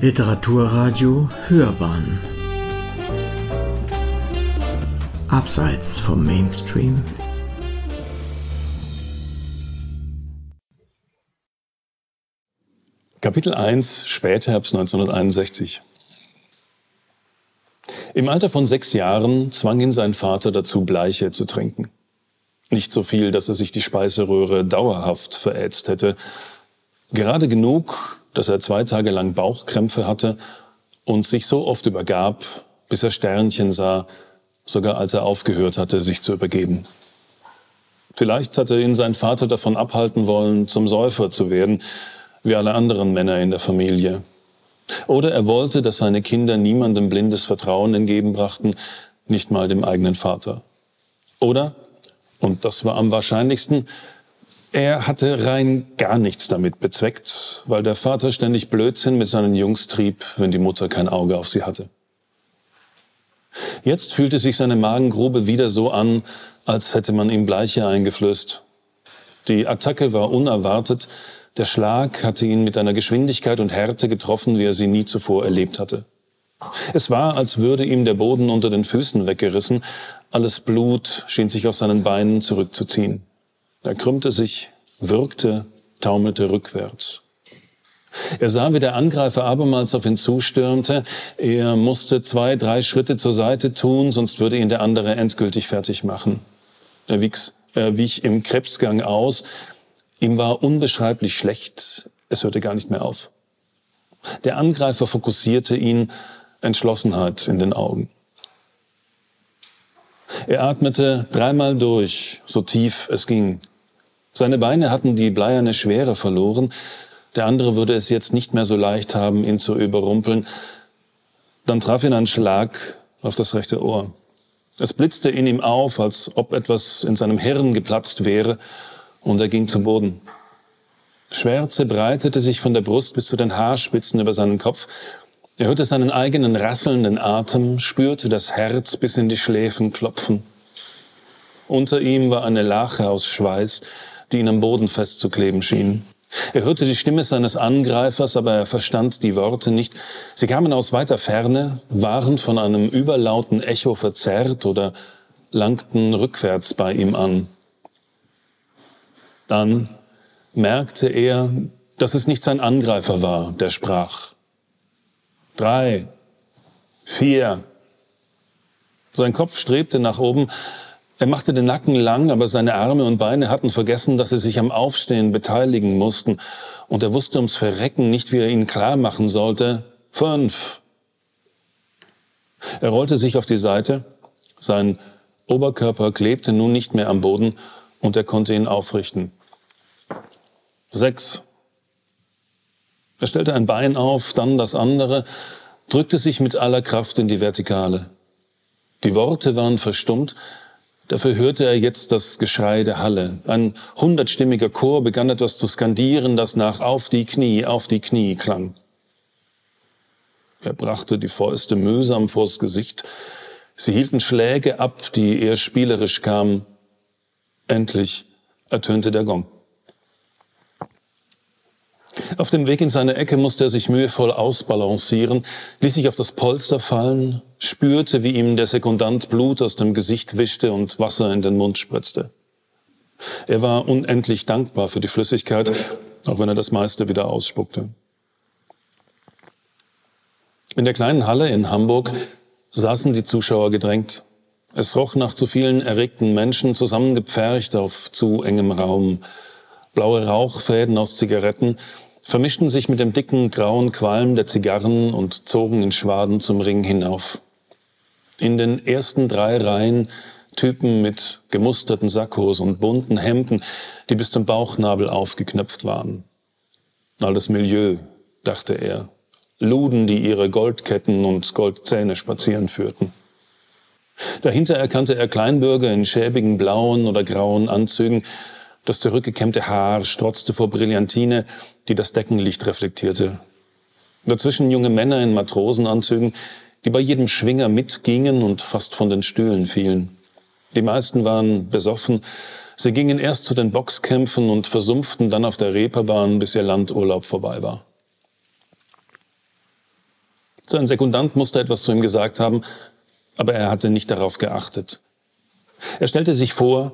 Literaturradio Hörbahn Abseits vom Mainstream Kapitel 1 Spätherbst 1961 Im Alter von sechs Jahren zwang ihn sein Vater dazu, Bleiche zu trinken. Nicht so viel, dass er sich die Speiseröhre dauerhaft verätzt hätte. Gerade genug, dass er zwei Tage lang Bauchkrämpfe hatte und sich so oft übergab, bis er Sternchen sah, sogar als er aufgehört hatte, sich zu übergeben. Vielleicht hatte ihn sein Vater davon abhalten wollen, zum Säufer zu werden, wie alle anderen Männer in der Familie. Oder er wollte, dass seine Kinder niemandem blindes Vertrauen entgegenbrachten, nicht mal dem eigenen Vater. Oder, und das war am wahrscheinlichsten, er hatte rein gar nichts damit bezweckt, weil der Vater ständig Blödsinn mit seinen Jungs trieb, wenn die Mutter kein Auge auf sie hatte. Jetzt fühlte sich seine Magengrube wieder so an, als hätte man ihm Bleiche eingeflößt. Die Attacke war unerwartet, der Schlag hatte ihn mit einer Geschwindigkeit und Härte getroffen, wie er sie nie zuvor erlebt hatte. Es war, als würde ihm der Boden unter den Füßen weggerissen, alles Blut schien sich aus seinen Beinen zurückzuziehen. Er krümmte sich, würgte, taumelte rückwärts. Er sah, wie der Angreifer abermals auf ihn zustürmte. Er musste zwei, drei Schritte zur Seite tun, sonst würde ihn der andere endgültig fertig machen. Er, wies, er wich im Krebsgang aus. Ihm war unbeschreiblich schlecht. Es hörte gar nicht mehr auf. Der Angreifer fokussierte ihn, Entschlossenheit in den Augen. Er atmete dreimal durch, so tief es ging. Seine Beine hatten die bleierne Schwere verloren. Der andere würde es jetzt nicht mehr so leicht haben, ihn zu überrumpeln. Dann traf ihn ein Schlag auf das rechte Ohr. Es blitzte in ihm auf, als ob etwas in seinem Hirn geplatzt wäre, und er ging zu Boden. Schwärze breitete sich von der Brust bis zu den Haarspitzen über seinen Kopf. Er hörte seinen eigenen rasselnden Atem, spürte das Herz bis in die Schläfen klopfen. Unter ihm war eine Lache aus Schweiß, die ihn am Boden festzukleben schien. Er hörte die Stimme seines Angreifers, aber er verstand die Worte nicht. Sie kamen aus weiter Ferne, waren von einem überlauten Echo verzerrt oder langten rückwärts bei ihm an. Dann merkte er, dass es nicht sein Angreifer war, der sprach. Drei, vier. Sein Kopf strebte nach oben, er machte den Nacken lang, aber seine Arme und Beine hatten vergessen, dass sie sich am Aufstehen beteiligen mussten. Und er wusste ums Verrecken nicht, wie er ihnen klar machen sollte. Fünf. Er rollte sich auf die Seite. Sein Oberkörper klebte nun nicht mehr am Boden und er konnte ihn aufrichten. Sechs. Er stellte ein Bein auf, dann das andere, drückte sich mit aller Kraft in die Vertikale. Die Worte waren verstummt, Dafür hörte er jetzt das Geschrei der Halle. Ein hundertstimmiger Chor begann etwas zu skandieren, das nach Auf die Knie, auf die Knie klang. Er brachte die Fäuste mühsam vors Gesicht. Sie hielten Schläge ab, die eher spielerisch kamen. Endlich ertönte der Gong. Auf dem Weg in seine Ecke musste er sich mühevoll ausbalancieren, ließ sich auf das Polster fallen, spürte, wie ihm der Sekundant Blut aus dem Gesicht wischte und Wasser in den Mund spritzte. Er war unendlich dankbar für die Flüssigkeit, auch wenn er das meiste wieder ausspuckte. In der kleinen Halle in Hamburg saßen die Zuschauer gedrängt. Es roch nach zu vielen erregten Menschen, zusammengepfercht auf zu engem Raum. Blaue Rauchfäden aus Zigaretten vermischten sich mit dem dicken grauen Qualm der Zigarren und zogen in Schwaden zum Ring hinauf. In den ersten drei Reihen Typen mit gemusterten Sakkos und bunten Hemden, die bis zum Bauchnabel aufgeknöpft waren. Alles Milieu, dachte er. Luden, die ihre Goldketten und Goldzähne spazieren führten. Dahinter erkannte er Kleinbürger in schäbigen blauen oder grauen Anzügen, das zurückgekämmte Haar strotzte vor Brillantine, die das Deckenlicht reflektierte. Dazwischen junge Männer in Matrosenanzügen, die bei jedem Schwinger mitgingen und fast von den Stühlen fielen. Die meisten waren besoffen. Sie gingen erst zu den Boxkämpfen und versumpften dann auf der Reeperbahn, bis ihr Landurlaub vorbei war. Sein Sekundant musste etwas zu ihm gesagt haben, aber er hatte nicht darauf geachtet. Er stellte sich vor,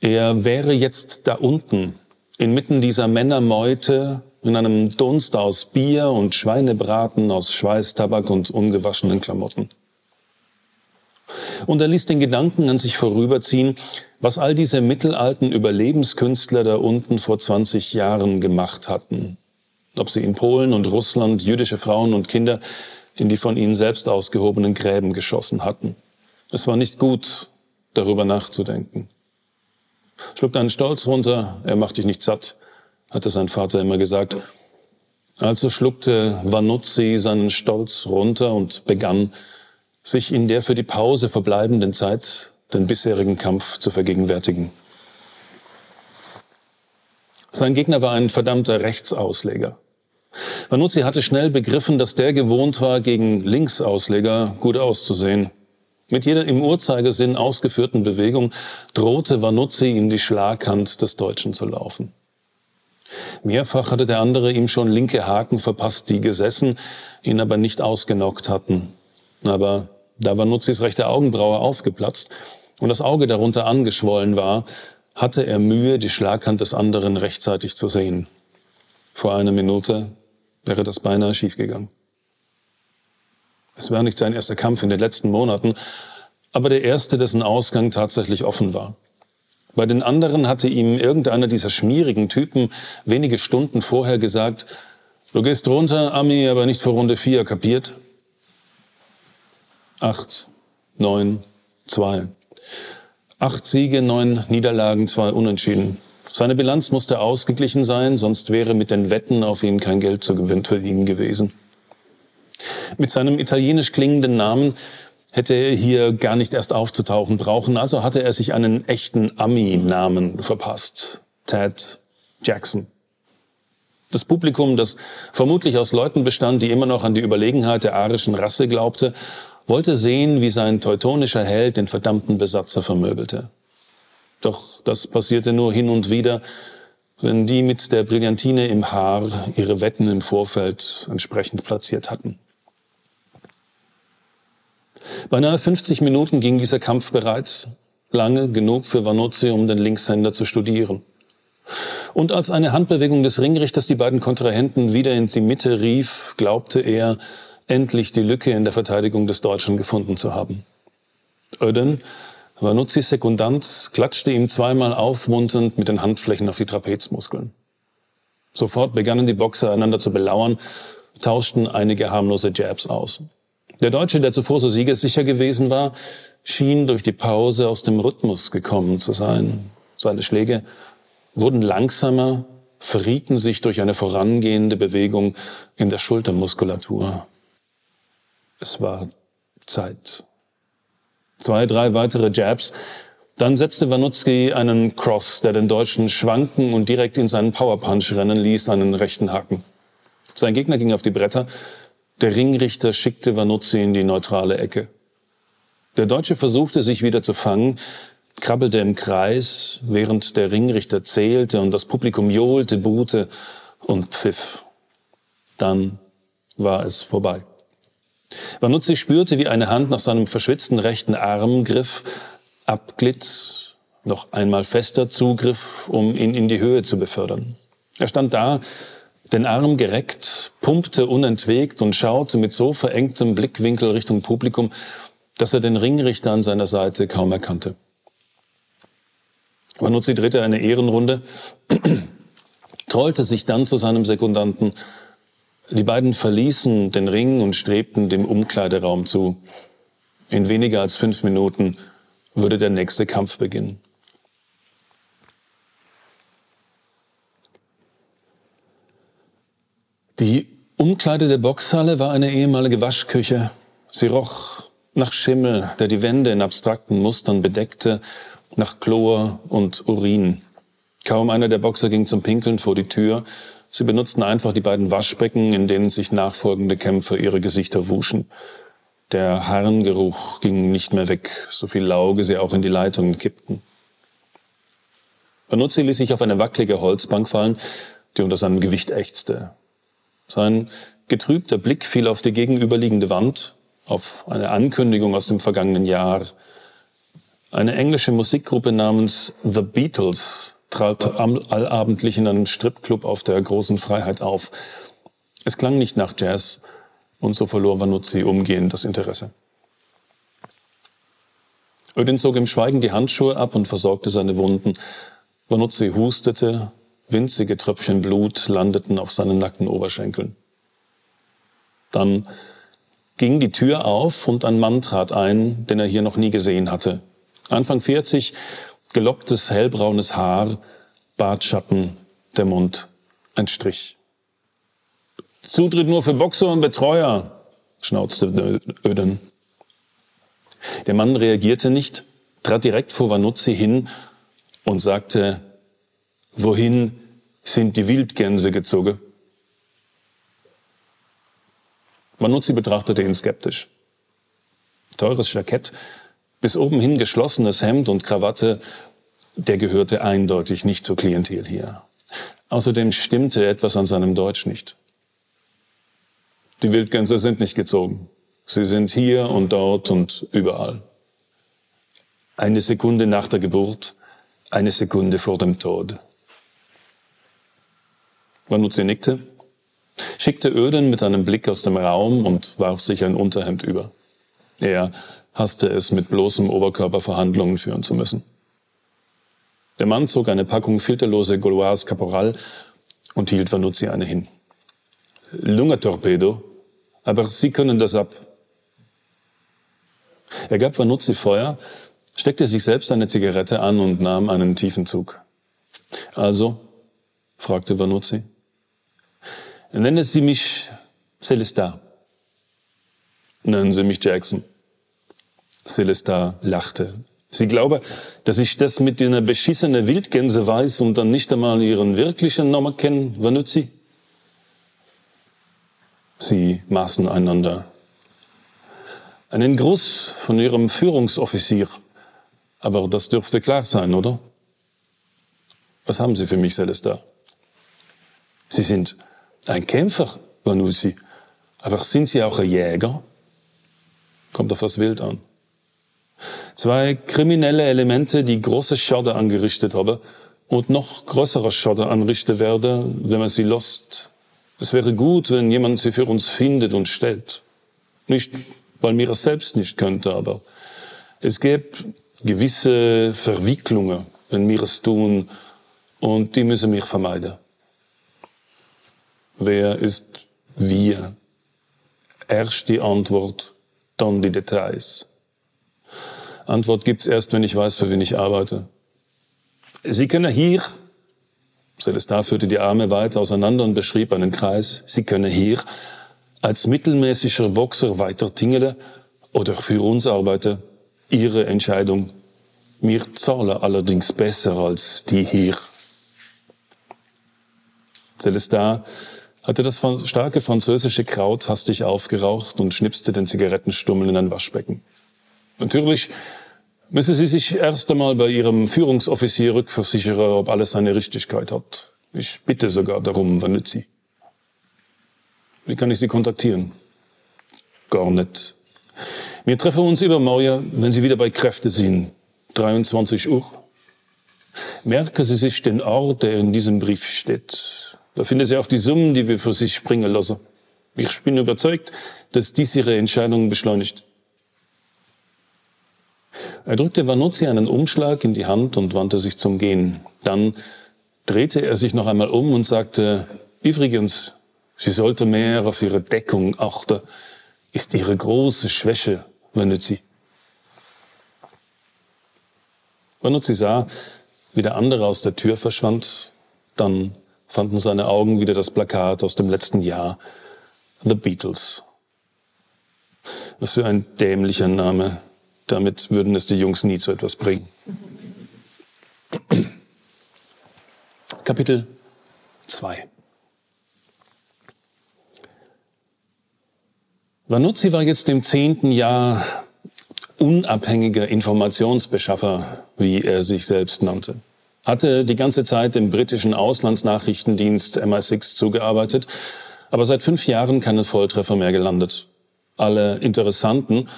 er wäre jetzt da unten, inmitten dieser Männermeute, in einem Dunst aus Bier und Schweinebraten, aus Schweiß, Tabak und ungewaschenen Klamotten. Und er ließ den Gedanken an sich vorüberziehen, was all diese mittelalten Überlebenskünstler da unten vor 20 Jahren gemacht hatten. Ob sie in Polen und Russland jüdische Frauen und Kinder in die von ihnen selbst ausgehobenen Gräben geschossen hatten. Es war nicht gut, darüber nachzudenken. Schluck deinen Stolz runter, er macht dich nicht satt, hatte sein Vater immer gesagt. Also schluckte Vanuzzi seinen Stolz runter und begann, sich in der für die Pause verbleibenden Zeit den bisherigen Kampf zu vergegenwärtigen. Sein Gegner war ein verdammter Rechtsausleger. Vanuzzi hatte schnell begriffen, dass der gewohnt war, gegen Linksausleger gut auszusehen. Mit jeder im Uhrzeigersinn ausgeführten Bewegung drohte Vanuzzi in die Schlaghand des Deutschen zu laufen. Mehrfach hatte der andere ihm schon linke Haken verpasst, die gesessen, ihn aber nicht ausgenockt hatten. Aber da Vanuzzis rechte Augenbraue aufgeplatzt und das Auge darunter angeschwollen war, hatte er Mühe, die Schlaghand des anderen rechtzeitig zu sehen. Vor einer Minute wäre das beinahe schiefgegangen. Es war nicht sein erster Kampf in den letzten Monaten, aber der erste, dessen Ausgang tatsächlich offen war. Bei den anderen hatte ihm irgendeiner dieser schmierigen Typen wenige Stunden vorher gesagt, du gehst runter, Ami, aber nicht vor Runde vier, kapiert? Acht, neun, zwei. Acht Siege, neun Niederlagen, zwei Unentschieden. Seine Bilanz musste ausgeglichen sein, sonst wäre mit den Wetten auf ihn kein Geld zu verdienen gewesen. Mit seinem italienisch klingenden Namen hätte er hier gar nicht erst aufzutauchen brauchen, also hatte er sich einen echten Ami-Namen verpasst. Ted Jackson. Das Publikum, das vermutlich aus Leuten bestand, die immer noch an die Überlegenheit der arischen Rasse glaubte, wollte sehen, wie sein teutonischer Held den verdammten Besatzer vermöbelte. Doch das passierte nur hin und wieder, wenn die mit der Brillantine im Haar ihre Wetten im Vorfeld entsprechend platziert hatten. Beinahe 50 Minuten ging dieser Kampf bereits, lange genug für Vanozzi, um den Linkshänder zu studieren. Und als eine Handbewegung des Ringrichters die beiden Kontrahenten wieder in die Mitte rief, glaubte er, endlich die Lücke in der Verteidigung des Deutschen gefunden zu haben. Öden, Vanuzzis Sekundant, klatschte ihm zweimal aufmunternd mit den Handflächen auf die Trapezmuskeln. Sofort begannen die Boxer einander zu belauern, tauschten einige harmlose Jabs aus. Der Deutsche, der zuvor so siegessicher gewesen war, schien durch die Pause aus dem Rhythmus gekommen zu sein. Seine Schläge wurden langsamer, verrieten sich durch eine vorangehende Bewegung in der Schultermuskulatur. Es war Zeit. Zwei, drei weitere Jabs. Dann setzte Wanutzki einen Cross, der den Deutschen schwanken und direkt in seinen Powerpunch rennen ließ, einen rechten Haken. Sein Gegner ging auf die Bretter, der Ringrichter schickte Vanuzzi in die neutrale Ecke. Der Deutsche versuchte sich wieder zu fangen, krabbelte im Kreis, während der Ringrichter zählte und das Publikum johlte, buhte und pfiff. Dann war es vorbei. Vanuzzi spürte, wie eine Hand nach seinem verschwitzten rechten Arm griff, abglitt, noch einmal fester zugriff, um ihn in die Höhe zu befördern. Er stand da, den Arm gereckt, pumpte unentwegt und schaute mit so verengtem Blickwinkel Richtung Publikum, dass er den Ringrichter an seiner Seite kaum erkannte. Vanuzzi drehte eine Ehrenrunde, trollte sich dann zu seinem Sekundanten. Die beiden verließen den Ring und strebten dem Umkleideraum zu. In weniger als fünf Minuten würde der nächste Kampf beginnen. Die Umkleide der Boxhalle war eine ehemalige Waschküche. Sie roch nach Schimmel, der die Wände in abstrakten Mustern bedeckte, nach Chlor und Urin. Kaum einer der Boxer ging zum Pinkeln vor die Tür. Sie benutzten einfach die beiden Waschbecken, in denen sich nachfolgende Kämpfer ihre Gesichter wuschen. Der Harngeruch ging nicht mehr weg, so viel Lauge sie auch in die Leitungen kippten. Banuzzi ließ sich auf eine wackelige Holzbank fallen, die unter seinem Gewicht ächzte. Sein getrübter Blick fiel auf die gegenüberliegende Wand, auf eine Ankündigung aus dem vergangenen Jahr. Eine englische Musikgruppe namens The Beatles trat allabendlich in einem Stripclub auf der großen Freiheit auf. Es klang nicht nach Jazz und so verlor Vanuzzi umgehend das Interesse. Ödin zog im Schweigen die Handschuhe ab und versorgte seine Wunden. Vanuzzi hustete, winzige Tröpfchen Blut landeten auf seinen nackten Oberschenkeln. Dann ging die Tür auf und ein Mann trat ein, den er hier noch nie gesehen hatte. Anfang 40, gelocktes hellbraunes Haar, Bartschatten, der Mund, ein Strich. Zutritt nur für Boxer und Betreuer, schnauzte Öden. Der Mann reagierte nicht, trat direkt vor Vanuzzi hin und sagte, wohin sind die Wildgänse gezogen? Vanuzzi betrachtete ihn skeptisch. Teures Jackett, bis oben hin geschlossenes Hemd und Krawatte, der gehörte eindeutig nicht zur Klientel hier. Außerdem stimmte etwas an seinem Deutsch nicht. Die Wildgänse sind nicht gezogen. Sie sind hier und dort und überall. Eine Sekunde nach der Geburt, eine Sekunde vor dem Tod. Vanuzzi nickte, schickte Öden mit einem Blick aus dem Raum und warf sich ein Unterhemd über. Er hasste es, mit bloßem Oberkörper Verhandlungen führen zu müssen. Der Mann zog eine Packung filterlose Gauloise Caporal und hielt Vanuzzi eine hin. Lungentorpedo, aber Sie können das ab. Er gab Vanuzzi Feuer, steckte sich selbst eine Zigarette an und nahm einen tiefen Zug. Also? fragte Vanuzzi. Nennen Sie mich Celestin. Nennen Sie mich Jackson. Celestin lachte. Sie glaube, dass ich das mit einer beschissenen Wildgänse weiß und dann nicht einmal ihren wirklichen Namen kennen, Vanuzzi? Sie maßen einander einen Gruß von Ihrem Führungsoffizier. Aber das dürfte klar sein, oder? Was haben Sie für mich, Celesta? Sie sind ein Kämpfer, Vanusi. Aber sind Sie auch ein Jäger? Kommt auf das Wild an. Zwei kriminelle Elemente, die große Schade angerichtet haben und noch größere Schade anrichten werden, wenn man sie lost. Es wäre gut, wenn jemand sie für uns findet und stellt. Nicht weil mir es selbst nicht könnte, aber es gibt gewisse Verwicklungen, wenn wir es tun, und die müssen wir vermeiden. Wer ist wir? Erst die Antwort, dann die Details. Antwort gibt's erst, wenn ich weiß, für wen ich arbeite. Sie können hier, Celestin führte die Arme weit auseinander und beschrieb einen Kreis, Sie können hier als mittelmäßiger Boxer weiter tingele oder für uns arbeite, Ihre Entscheidung. Mir zahle allerdings besser als die hier. Celestin hatte das starke französische Kraut hastig aufgeraucht und schnipste den Zigarettenstummel in ein Waschbecken. Natürlich müsse sie sich erst einmal bei ihrem Führungsoffizier rückversichern, ob alles seine Richtigkeit hat. Ich bitte sogar darum, Vanuzzi. Wie kann ich Sie kontaktieren? Gar nicht. Wir treffen uns übermorgen, wenn Sie wieder bei Kräfte sind. 23 Uhr. Merken Sie sich den Ort, der in diesem Brief steht. Da finden Sie auch die Summen, die wir für sich springen lassen. Ich bin überzeugt, dass dies Ihre Entscheidung beschleunigt. Er drückte Vanuzzi einen Umschlag in die Hand und wandte sich zum Gehen. Dann drehte er sich noch einmal um und sagte, übrigens, Sie sollte mehr auf ihre Deckung achten, ist ihre große Schwäche, wenn sie. Vanuzzi sah, wie der andere aus der Tür verschwand, dann fanden seine Augen wieder das Plakat aus dem letzten Jahr, The Beatles. Was für ein dämlicher Name. Damit würden es die Jungs nie zu etwas bringen. Kapitel 2 Vanuzzi war jetzt im zehnten Jahr unabhängiger Informationsbeschaffer, wie er sich selbst nannte. Hatte die ganze Zeit im britischen Auslandsnachrichtendienst MI6 zugearbeitet, aber seit fünf Jahren keinen Volltreffer mehr gelandet. Alle interessanten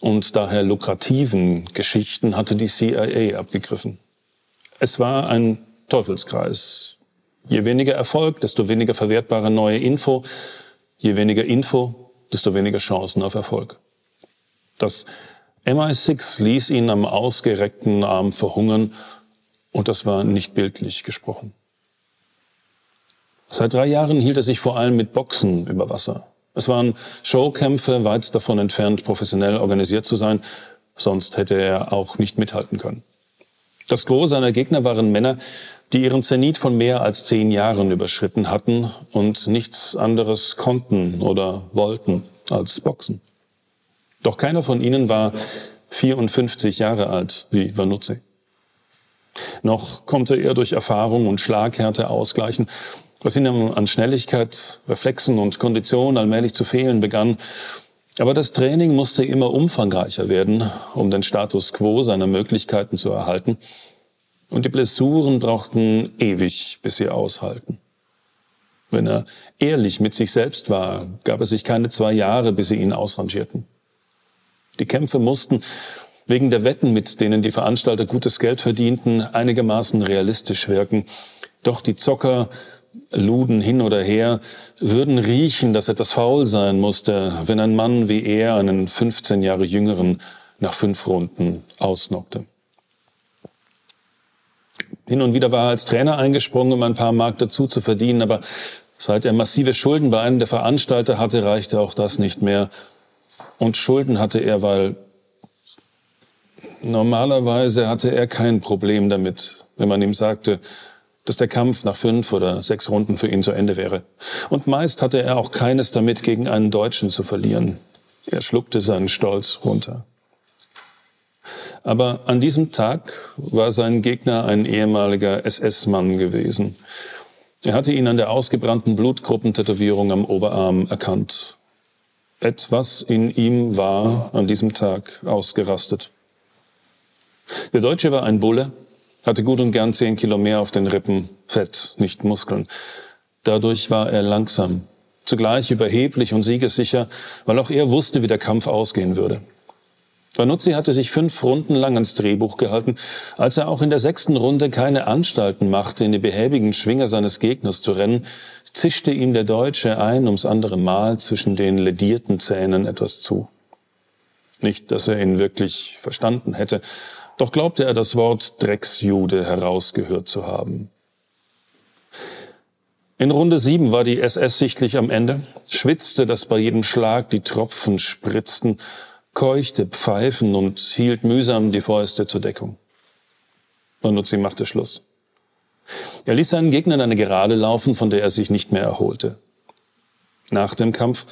und daher lukrativen Geschichten hatte die CIA abgegriffen. Es war ein Teufelskreis. Je weniger Erfolg, desto weniger verwertbare neue Info. Je weniger Info, desto weniger Chancen auf Erfolg. Das MI6 ließ ihn am ausgereckten Arm verhungern und das war nicht bildlich gesprochen. Seit drei Jahren hielt er sich vor allem mit Boxen über Wasser. Es waren Showkämpfe, weit davon entfernt, professionell organisiert zu sein, sonst hätte er auch nicht mithalten können. Das Gros seiner Gegner waren Männer, die ihren Zenit von mehr als zehn Jahren überschritten hatten und nichts anderes konnten oder wollten als Boxen. Doch keiner von ihnen war 54 Jahre alt wie Vanuzzi. Noch konnte er durch Erfahrung und Schlaghärte ausgleichen, was ihm an Schnelligkeit, Reflexen und Kondition allmählich zu fehlen begann. Aber das Training musste immer umfangreicher werden, um den Status quo seiner Möglichkeiten zu erhalten. Und die Blessuren brauchten ewig, bis sie aushalten. Wenn er ehrlich mit sich selbst war, gab es sich keine zwei Jahre, bis sie ihn ausrangierten. Die Kämpfe mussten, wegen der Wetten, mit denen die Veranstalter gutes Geld verdienten, einigermaßen realistisch wirken. Doch die Zocker luden hin oder her, würden riechen, dass etwas faul sein musste, wenn ein Mann wie er einen 15 Jahre jüngeren nach fünf Runden ausnockte. Hin und wieder war er als Trainer eingesprungen, um ein paar Mark dazu zu verdienen, aber seit er massive Schulden bei einem der Veranstalter hatte, reichte auch das nicht mehr. Und Schulden hatte er, weil normalerweise hatte er kein Problem damit, wenn man ihm sagte, dass der Kampf nach fünf oder sechs Runden für ihn zu Ende wäre. Und meist hatte er auch keines damit, gegen einen Deutschen zu verlieren. Er schluckte seinen Stolz runter. Aber an diesem Tag war sein Gegner ein ehemaliger SS-Mann gewesen. Er hatte ihn an der ausgebrannten Blutgruppentätowierung am Oberarm erkannt. Etwas in ihm war an diesem Tag ausgerastet. Der Deutsche war ein Bulle, hatte gut und gern zehn Kilo mehr auf den Rippen, Fett, nicht Muskeln. Dadurch war er langsam, zugleich überheblich und siegessicher, weil auch er wusste, wie der Kampf ausgehen würde. Vanuzzi hatte sich fünf Runden lang ans Drehbuch gehalten, als er auch in der sechsten Runde keine Anstalten machte, in die behäbigen Schwinger seines Gegners zu rennen, zischte ihm der Deutsche ein ums andere Mal zwischen den ledierten Zähnen etwas zu. Nicht, dass er ihn wirklich verstanden hätte, doch glaubte er das Wort Drecksjude herausgehört zu haben. In Runde sieben war die SS sichtlich am Ende, schwitzte, dass bei jedem Schlag die Tropfen spritzten, keuchte Pfeifen und hielt mühsam die Fäuste zur Deckung. Manuzzi machte Schluss. Er ließ seinen Gegnern eine Gerade laufen, von der er sich nicht mehr erholte. Nach dem Kampf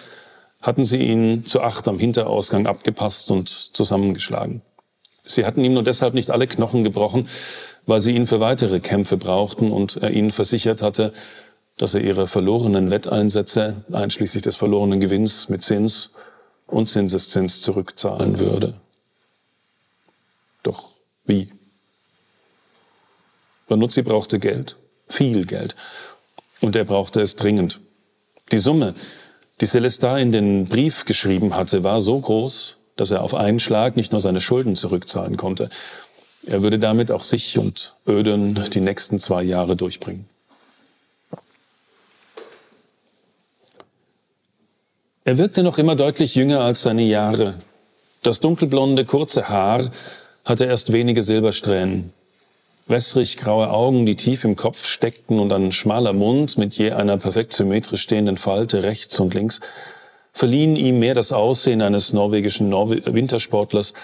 hatten sie ihn zu acht am Hinterausgang abgepasst und zusammengeschlagen. Sie hatten ihm nur deshalb nicht alle Knochen gebrochen, weil sie ihn für weitere Kämpfe brauchten und er ihnen versichert hatte, dass er ihre verlorenen Wetteinsätze, einschließlich des verlorenen Gewinns mit Zins und Zinseszins zurückzahlen würde. Doch wie? Banuzzi brauchte Geld, viel Geld, und er brauchte es dringend. Die Summe, die Celestar in den Brief geschrieben hatte, war so groß, dass er auf einen Schlag nicht nur seine Schulden zurückzahlen konnte, er würde damit auch sich und Öden die nächsten zwei Jahre durchbringen. Er wirkte noch immer deutlich jünger als seine Jahre. Das dunkelblonde, kurze Haar hatte erst wenige Silbersträhnen. Wässrig graue Augen, die tief im Kopf steckten und ein schmaler Mund mit je einer perfekt symmetrisch stehenden Falte rechts und links verliehen ihm mehr das Aussehen eines norwegischen Norwe Wintersportlers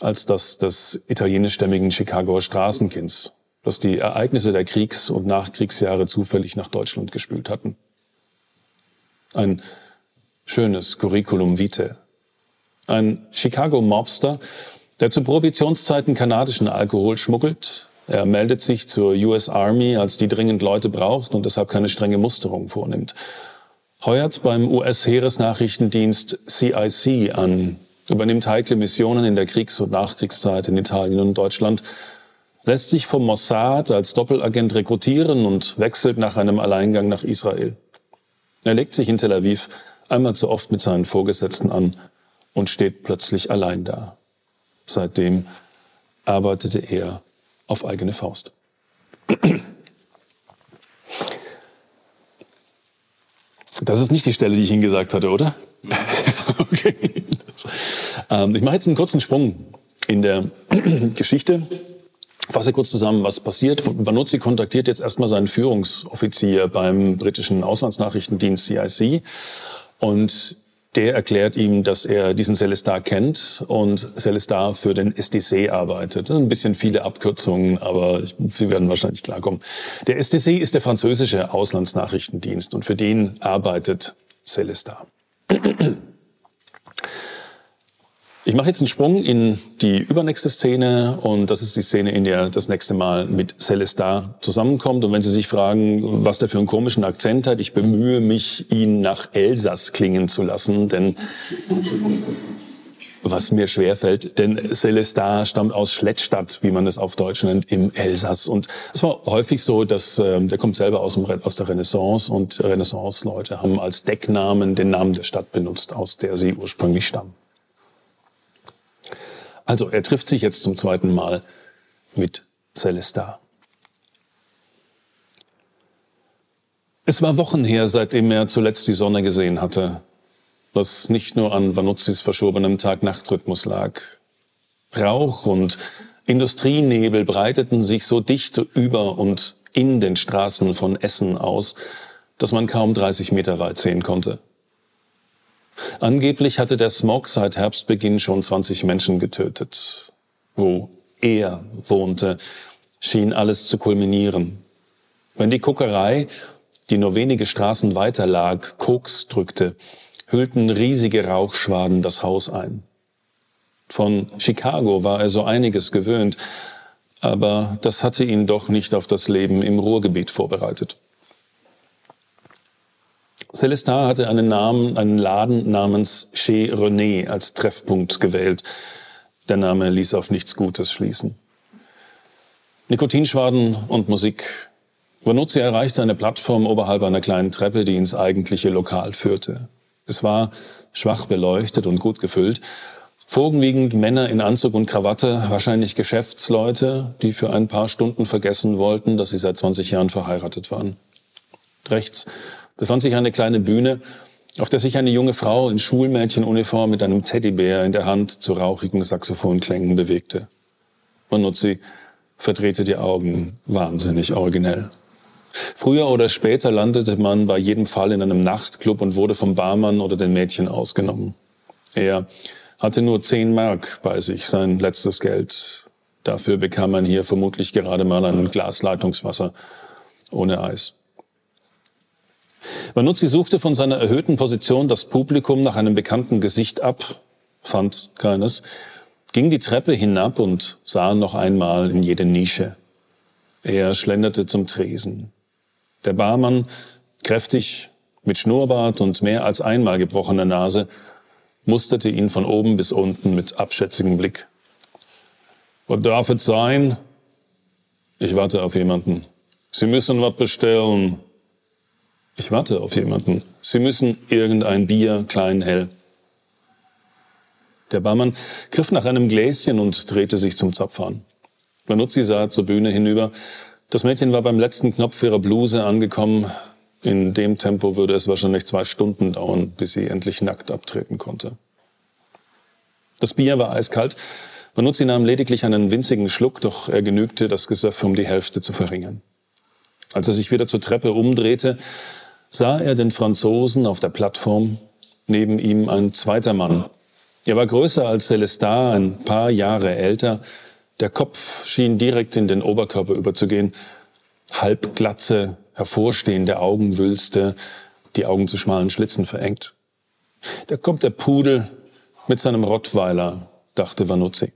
als das des italienischstämmigen Chicagoer Straßenkinds, das die Ereignisse der Kriegs- und Nachkriegsjahre zufällig nach Deutschland gespült hatten. Ein schönes Curriculum vitae. Ein Chicago-Mobster, der zu Prohibitionszeiten kanadischen Alkohol schmuggelt. Er meldet sich zur US Army, als die dringend Leute braucht und deshalb keine strenge Musterung vornimmt heuert beim US-Heeresnachrichtendienst CIC an, übernimmt heikle Missionen in der Kriegs- und Nachkriegszeit in Italien und Deutschland, lässt sich vom Mossad als Doppelagent rekrutieren und wechselt nach einem Alleingang nach Israel. Er legt sich in Tel Aviv einmal zu oft mit seinen Vorgesetzten an und steht plötzlich allein da. Seitdem arbeitete er auf eigene Faust. Das ist nicht die Stelle, die ich Ihnen gesagt hatte, oder? okay. Ähm, ich mache jetzt einen kurzen Sprung in der Geschichte. Fasse kurz zusammen, was passiert. Vanuzzi kontaktiert jetzt erstmal seinen Führungsoffizier beim britischen Auslandsnachrichtendienst CIC und der erklärt ihm, dass er diesen Celestar kennt und Celestar für den SDC arbeitet. Ein bisschen viele Abkürzungen, aber Sie werden wahrscheinlich klarkommen. Der SDC ist der französische Auslandsnachrichtendienst und für den arbeitet Celestar. Ich mache jetzt einen Sprung in die übernächste Szene und das ist die Szene, in der das nächste Mal mit Celestar zusammenkommt. Und wenn Sie sich fragen, was der für einen komischen Akzent hat, ich bemühe mich, ihn nach Elsass klingen zu lassen, denn was mir schwerfällt, denn Celestar stammt aus Schlettstadt, wie man es auf Deutsch nennt, im Elsass. Und es war häufig so, dass äh, der kommt selber aus, dem, aus der Renaissance und Renaissance-Leute haben als Decknamen den Namen der Stadt benutzt, aus der sie ursprünglich stammen. Also er trifft sich jetzt zum zweiten Mal mit Celestar. Es war Wochen her, seitdem er zuletzt die Sonne gesehen hatte, was nicht nur an Vanuzzis verschobenem Tag-Nacht-Rhythmus lag. Rauch und Industrienebel breiteten sich so dicht über und in den Straßen von Essen aus, dass man kaum 30 Meter weit sehen konnte. Angeblich hatte der Smog seit Herbstbeginn schon 20 Menschen getötet. Wo er wohnte, schien alles zu kulminieren. Wenn die Kuckerei, die nur wenige Straßen weiter lag, Koks drückte, hüllten riesige Rauchschwaden das Haus ein. Von Chicago war er so einiges gewöhnt, aber das hatte ihn doch nicht auf das Leben im Ruhrgebiet vorbereitet. Celestin hatte einen Namen, einen Laden namens Chez René als Treffpunkt gewählt. Der Name ließ auf nichts Gutes schließen. Nikotinschwaden und Musik. Vanuzzi erreichte eine Plattform oberhalb einer kleinen Treppe, die ins eigentliche Lokal führte. Es war schwach beleuchtet und gut gefüllt. Vorwiegend Männer in Anzug und Krawatte, wahrscheinlich Geschäftsleute, die für ein paar Stunden vergessen wollten, dass sie seit 20 Jahren verheiratet waren. Rechts befand sich eine kleine Bühne, auf der sich eine junge Frau in Schulmädchenuniform mit einem Teddybär in der Hand zu rauchigen Saxophonklängen bewegte. Manuzzi verdrehte die Augen, wahnsinnig originell. Früher oder später landete man bei jedem Fall in einem Nachtclub und wurde vom Barmann oder den Mädchen ausgenommen. Er hatte nur zehn Mark bei sich, sein letztes Geld. Dafür bekam man hier vermutlich gerade mal ein Glas Leitungswasser ohne Eis. Vanuzzi suchte von seiner erhöhten Position das Publikum nach einem bekannten Gesicht ab, fand keines, ging die Treppe hinab und sah noch einmal in jede Nische. Er schlenderte zum Tresen. Der Barmann, kräftig, mit Schnurrbart und mehr als einmal gebrochener Nase, musterte ihn von oben bis unten mit abschätzigem Blick. Was darf es sein? Ich warte auf jemanden. Sie müssen was bestellen. Ich warte auf jemanden. Sie müssen irgendein Bier, klein, hell. Der Barmann griff nach einem Gläschen und drehte sich zum Zapfhahn. Manuzzi sah zur Bühne hinüber. Das Mädchen war beim letzten Knopf ihrer Bluse angekommen. In dem Tempo würde es wahrscheinlich zwei Stunden dauern, bis sie endlich nackt abtreten konnte. Das Bier war eiskalt. Manuzzi nahm lediglich einen winzigen Schluck, doch er genügte, das Gesöff um die Hälfte zu verringern. Als er sich wieder zur Treppe umdrehte, sah er den Franzosen auf der Plattform, neben ihm ein zweiter Mann. Er war größer als Celestar, ein paar Jahre älter. Der Kopf schien direkt in den Oberkörper überzugehen. Halbglatze, hervorstehende Augenwülste, die Augen zu schmalen Schlitzen verengt. Da kommt der Pudel mit seinem Rottweiler, dachte Vanuzzi.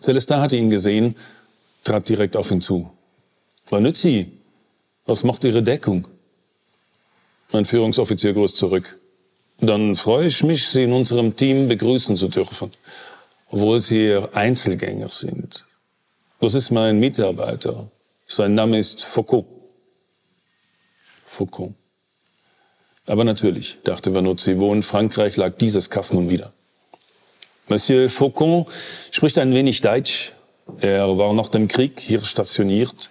Celestar hatte ihn gesehen, trat direkt auf ihn zu. Vanuzzi, was macht Ihre Deckung? Mein Führungsoffizier grüßt zurück. Dann freue ich mich, Sie in unserem Team begrüßen zu dürfen, obwohl Sie Einzelgänger sind. Das ist mein Mitarbeiter. Sein Name ist Foucault. Foucault. Aber natürlich, dachte Vanuzzi, wo in Frankreich lag dieses Kaff nun wieder? Monsieur Faucon spricht ein wenig Deutsch. Er war nach dem Krieg hier stationiert.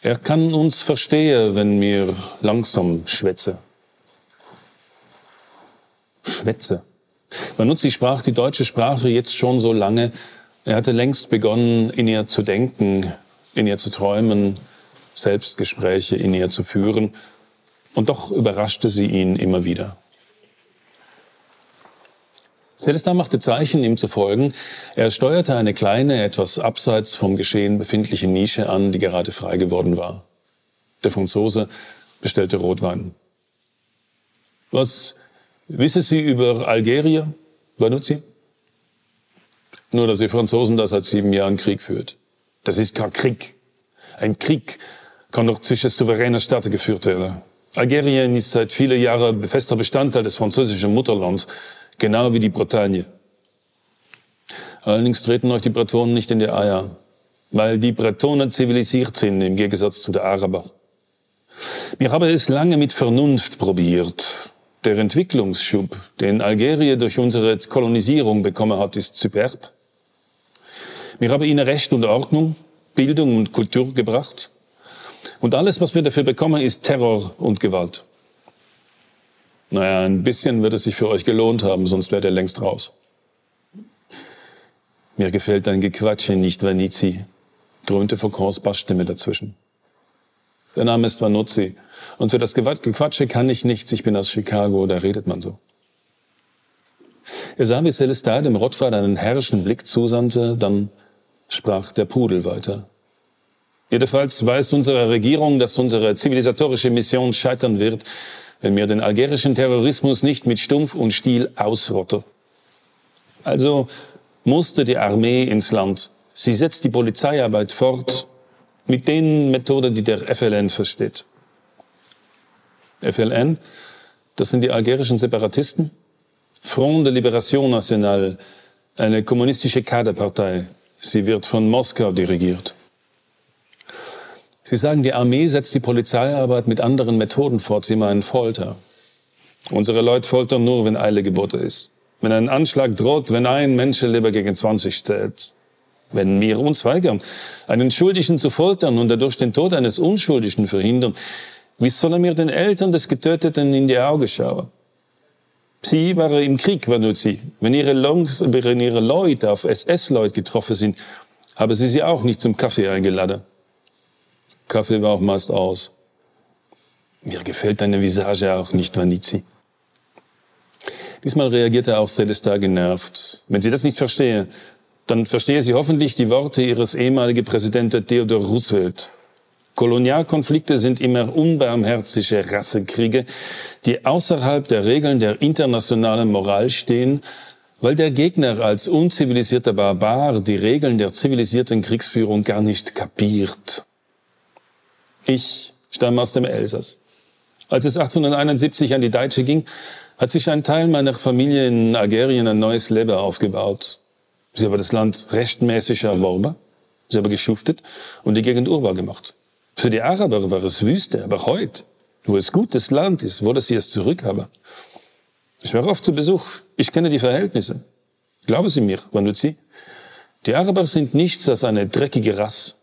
Er kann uns verstehen, wenn wir langsam schwätze. Schwätze. Vanuzzi sprach die deutsche Sprache jetzt schon so lange. Er hatte längst begonnen, in ihr zu denken, in ihr zu träumen, Selbstgespräche in ihr zu führen. Und doch überraschte sie ihn immer wieder. Celestin machte Zeichen, ihm zu folgen. Er steuerte eine kleine, etwas abseits vom Geschehen befindliche Nische an, die gerade frei geworden war. Der Franzose bestellte Rotwein. Was wissen Sie über Algerien, Vanuzzi? Nur, dass die Franzosen da seit sieben Jahren Krieg führt. Das ist kein Krieg. Ein Krieg kann noch zwischen souveränen Staaten geführt werden. Algerien ist seit vielen Jahren fester Bestandteil des französischen Mutterlands, genau wie die Bretagne. Allerdings treten euch die Bretonen nicht in die Eier, weil die Bretonen zivilisiert sind im Gegensatz zu den Araber. Wir haben es lange mit Vernunft probiert. Der Entwicklungsschub, den Algerien durch unsere Kolonisierung bekommen hat, ist superb. Wir haben ihnen Recht und Ordnung, Bildung und Kultur gebracht. Und alles, was wir dafür bekommen, ist Terror und Gewalt. Naja, ein bisschen wird es sich für euch gelohnt haben, sonst wärt ihr längst raus. Mir gefällt dein Gequatsche nicht, Vanizzi, dröhnte Foucaults Bassstimme dazwischen. Der Name ist Vanuzzi. Und für das Gequatsche kann ich nichts. Ich bin aus Chicago, da redet man so. Er sah, wie Celestin dem Rottweil einen herrischen Blick zusandte, dann sprach der Pudel weiter. Jedenfalls weiß unsere Regierung, dass unsere zivilisatorische Mission scheitern wird, wenn wir den algerischen Terrorismus nicht mit Stumpf und Stiel ausrotten. Also musste die Armee ins Land. Sie setzt die Polizeiarbeit fort mit den Methoden, die der FLN versteht. FLN, das sind die algerischen Separatisten. Front de Libération Nationale, eine kommunistische Kaderpartei. Sie wird von Moskau dirigiert. Sie sagen, die Armee setzt die Polizeiarbeit mit anderen Methoden fort. Sie meinen Folter. Unsere Leute foltern nur, wenn Eile geboten ist. Wenn ein Anschlag droht, wenn ein Menschenleben gegen 20 zählt. Wenn wir uns weigern, einen Schuldigen zu foltern und dadurch den Tod eines Unschuldigen verhindern, wie sollen wir den Eltern des Getöteten in die Augen schauen? Sie waren im Krieg, war nur sie. Wenn ihre, Longs, wenn ihre Leute auf SS-Leute getroffen sind, haben sie sie auch nicht zum Kaffee eingeladen. Kaffee war auch meist aus. Mir gefällt deine Visage auch nicht, Vanizzi. Diesmal reagierte auch Celesta genervt. Wenn sie das nicht verstehe, dann verstehe sie hoffentlich die Worte ihres ehemaligen Präsidenten Theodor Roosevelt. Kolonialkonflikte sind immer unbarmherzige Rassekriege, die außerhalb der Regeln der internationalen Moral stehen, weil der Gegner als unzivilisierter Barbar die Regeln der zivilisierten Kriegsführung gar nicht kapiert. Ich stamme aus dem Elsass. Als es 1871 an die Deutsche ging, hat sich ein Teil meiner Familie in Algerien ein neues Leben aufgebaut. Sie haben das Land rechtmäßig erworben, sie haben geschuftet und die Gegend urbar gemacht. Für die Araber war es Wüste, aber heute, wo es gutes Land ist, wollen sie es zurückhaben. Ich war oft zu Besuch, ich kenne die Verhältnisse. Glauben Sie mir, Wanuzi, die Araber sind nichts als eine dreckige Rasse.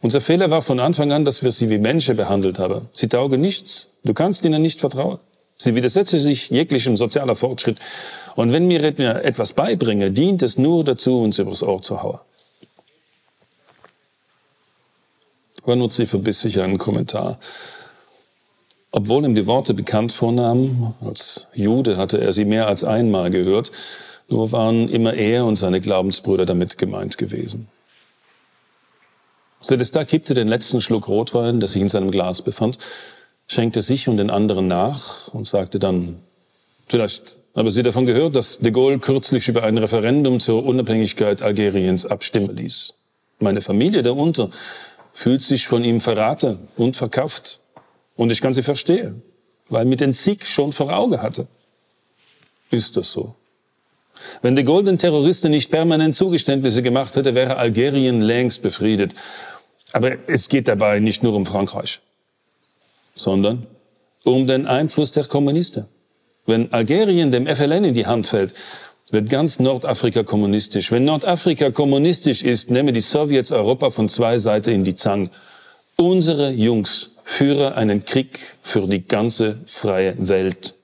Unser Fehler war von Anfang an, dass wir sie wie Menschen behandelt haben. Sie taugen nichts. Du kannst ihnen nicht vertrauen. Sie widersetzen sich jeglichem sozialer Fortschritt. Und wenn mir etwas beibringe, dient es nur dazu, uns übers Ohr zu hauen. Vanuzzi verbiss sich einen Kommentar. Obwohl ihm die Worte bekannt vornahmen, als Jude hatte er sie mehr als einmal gehört, nur waren immer er und seine Glaubensbrüder damit gemeint gewesen. Celestin kippte den letzten Schluck Rotwein, der sich in seinem Glas befand, schenkte sich und den anderen nach und sagte dann, vielleicht haben Sie davon gehört, dass de Gaulle kürzlich über ein Referendum zur Unabhängigkeit Algeriens abstimmen ließ. Meine Familie darunter fühlt sich von ihm verraten und verkauft. Und ich kann sie verstehen, weil mit den Sieg schon vor Auge hatte. Ist das so? Wenn de Gaulle den Terroristen nicht permanent Zugeständnisse gemacht hätte, wäre Algerien längst befriedet. Aber es geht dabei nicht nur um Frankreich, sondern um den Einfluss der Kommunisten. Wenn Algerien dem FLN in die Hand fällt, wird ganz Nordafrika kommunistisch. Wenn Nordafrika kommunistisch ist, nehmen die Sowjets Europa von zwei Seiten in die Zange. Unsere Jungs führen einen Krieg für die ganze freie Welt.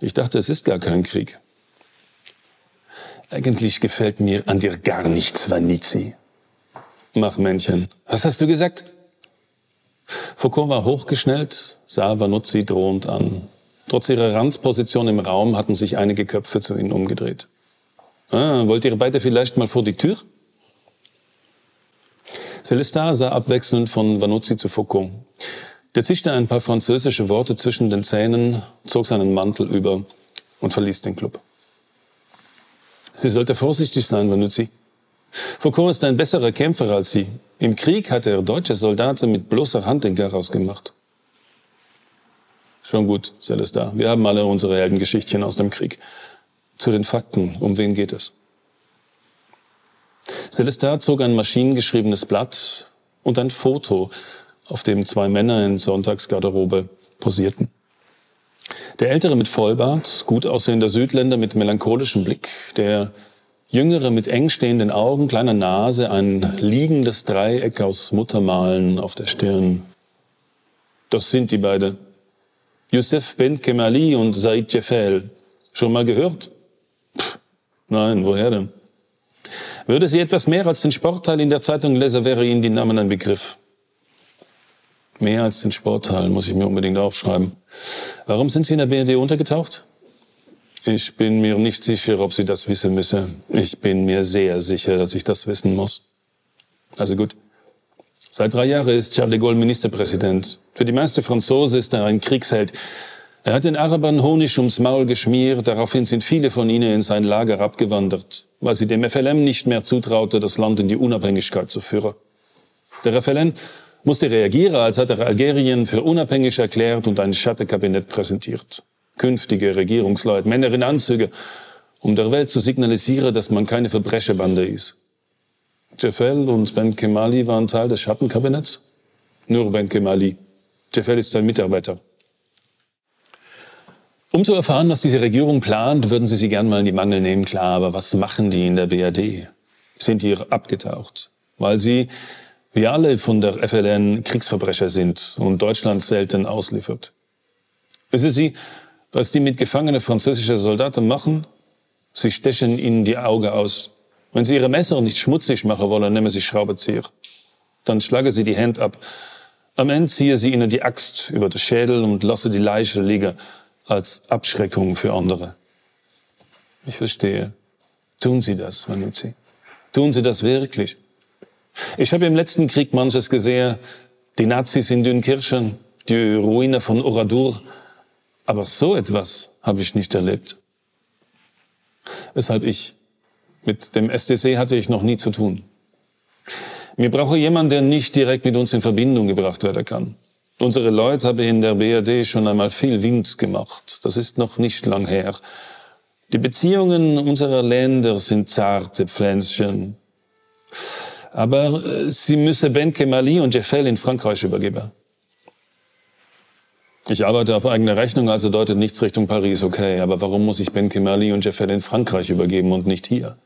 Ich dachte, es ist gar kein Krieg. Eigentlich gefällt mir an dir gar nichts, Vanizi. Mach Männchen. Was hast du gesagt? Foucault war hochgeschnellt, sah Vanuzzi drohend an. Trotz ihrer Randposition im Raum hatten sich einige Köpfe zu ihnen umgedreht. Ah, wollt ihr beide vielleicht mal vor die Tür? Celestin sah abwechselnd von Vanuzzi zu Foucault. Der zischte ein paar französische Worte zwischen den Zähnen, zog seinen Mantel über und verließ den Club. Sie sollte vorsichtig sein, Vanuzzi. Foucault ist ein besserer Kämpfer als Sie. Im Krieg hat er deutsche Soldaten mit bloßer Hand den Garaus gemacht. Schon gut, Celestin. Wir haben alle unsere Heldengeschichtchen aus dem Krieg. Zu den Fakten. Um wen geht es? Celestin zog ein maschinengeschriebenes Blatt und ein Foto, auf dem zwei Männer in Sonntagsgarderobe posierten. Der ältere mit Vollbart, gut aussehender Südländer mit melancholischem Blick, der jüngere mit eng stehenden Augen, kleiner Nase, ein liegendes Dreieck aus Muttermalen auf der Stirn. Das sind die beiden. Youssef Ben Kemali und Said Jefel. Schon mal gehört? Pff, nein, woher denn? Würde sie etwas mehr als den Sportteil in der Zeitung lesen, wäre Ihnen die Namen ein Begriff. Mehr als den Sportteil muss ich mir unbedingt aufschreiben. Warum sind Sie in der BRD untergetaucht? Ich bin mir nicht sicher, ob Sie das wissen müssen. Ich bin mir sehr sicher, dass ich das wissen muss. Also gut. Seit drei Jahren ist Charles de Gaulle Ministerpräsident. Für die meisten Franzosen ist er ein Kriegsheld. Er hat den Arabern Honig ums Maul geschmiert, daraufhin sind viele von ihnen in sein Lager abgewandert, weil sie dem FLM nicht mehr zutraute, das Land in die Unabhängigkeit zu führen. Der FLN musste reagieren, als hat er Algerien für unabhängig erklärt und ein Schattenkabinett präsentiert künftige Regierungsleute, Männer in Anzüge, um der Welt zu signalisieren, dass man keine Verbrecherbande ist. Jeffel und Ben Kemali waren Teil des Schattenkabinetts? Nur Ben Kemali. Jeffel ist sein Mitarbeiter. Um zu erfahren, was diese Regierung plant, würden Sie sie gern mal in die Mangel nehmen, klar. Aber was machen die in der BRD? Sind die abgetaucht? Weil sie, wie alle von der FLN, Kriegsverbrecher sind und Deutschland selten ausliefert. Wissen Sie, was die mit gefangenen französischen Soldaten machen? Sie stechen ihnen die Augen aus. Wenn sie ihre Messer nicht schmutzig machen wollen, nehmen sie Schraubenzieher. Dann schlagen sie die Hände ab. Am Ende ziehen sie ihnen die Axt über den Schädel und lassen die Leiche liegen als Abschreckung für andere. Ich verstehe. Tun Sie das, Manuzzi? Tun Sie das wirklich? Ich habe im letzten Krieg manches gesehen. Die Nazis in Dünkirchen, die Ruine von Oradour, aber so etwas habe ich nicht erlebt. Weshalb ich mit dem SDC hatte ich noch nie zu tun. Mir brauche jemand, der nicht direkt mit uns in Verbindung gebracht werden kann. Unsere Leute haben in der BRD schon einmal viel Wind gemacht. Das ist noch nicht lang her. Die Beziehungen unserer Länder sind zarte Pflänzchen. Aber äh, sie müsse Ben Kemali und Jeffel in Frankreich übergeben. Ich arbeite auf eigene Rechnung, also deutet nichts Richtung Paris, okay. Aber warum muss ich Ben Kimali und Jeffel in Frankreich übergeben und nicht hier?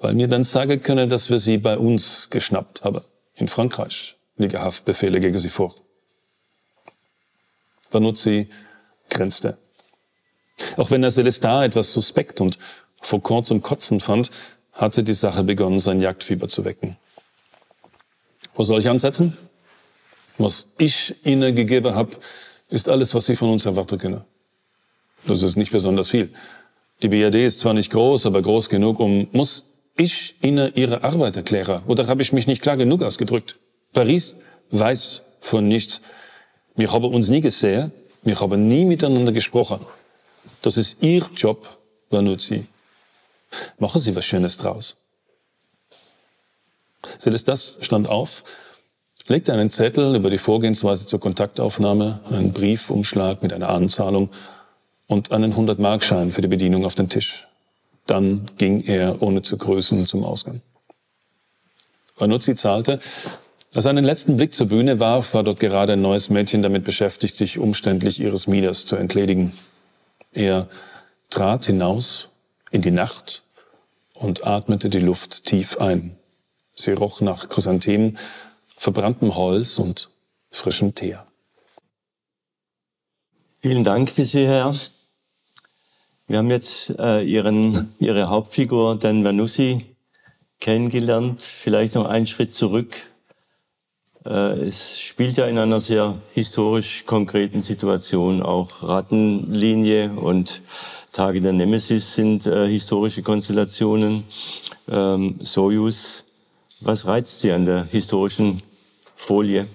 Weil mir dann sagen können, dass wir sie bei uns geschnappt haben. In Frankreich liegen Haftbefehle gegen sie vor. Vanuzzi grenzte. Auch wenn er Celestin etwas suspekt und Foucault zum Kotzen fand, hatte die Sache begonnen, sein Jagdfieber zu wecken. Wo soll ich ansetzen? Was ich ihnen gegeben habe, ist alles, was sie von uns erwarten können. Das ist nicht besonders viel. Die BRD ist zwar nicht groß, aber groß genug, um, muss ich ihnen ihre Arbeit erklären? Oder habe ich mich nicht klar genug ausgedrückt? Paris weiß von nichts. Wir haben uns nie gesehen, wir haben nie miteinander gesprochen. Das ist ihr Job, Vanuzzi. Machen Sie was Schönes draus. Celestas stand auf, legte einen Zettel über die Vorgehensweise zur Kontaktaufnahme, einen Briefumschlag mit einer Anzahlung und einen 100-Markschein für die Bedienung auf den Tisch. Dann ging er ohne zu grüßen zum Ausgang. Vanuzzi zahlte Als er einen letzten Blick zur Bühne warf, war dort gerade ein neues Mädchen damit beschäftigt, sich umständlich ihres Mieders zu entledigen. Er trat hinaus in die Nacht und atmete die Luft tief ein. Sie roch nach Chrysanthemen, verbranntem Holz und frischem Teer. Vielen Dank bis hierher. Wir haben jetzt äh, ihren, Ihre Hauptfigur, Dan Vanussi, kennengelernt. Vielleicht noch einen Schritt zurück. Äh, es spielt ja in einer sehr historisch konkreten Situation. Auch Rattenlinie und Tage der Nemesis sind äh, historische Konstellationen. Ähm, Sojus, was reizt Sie an der historischen Folie?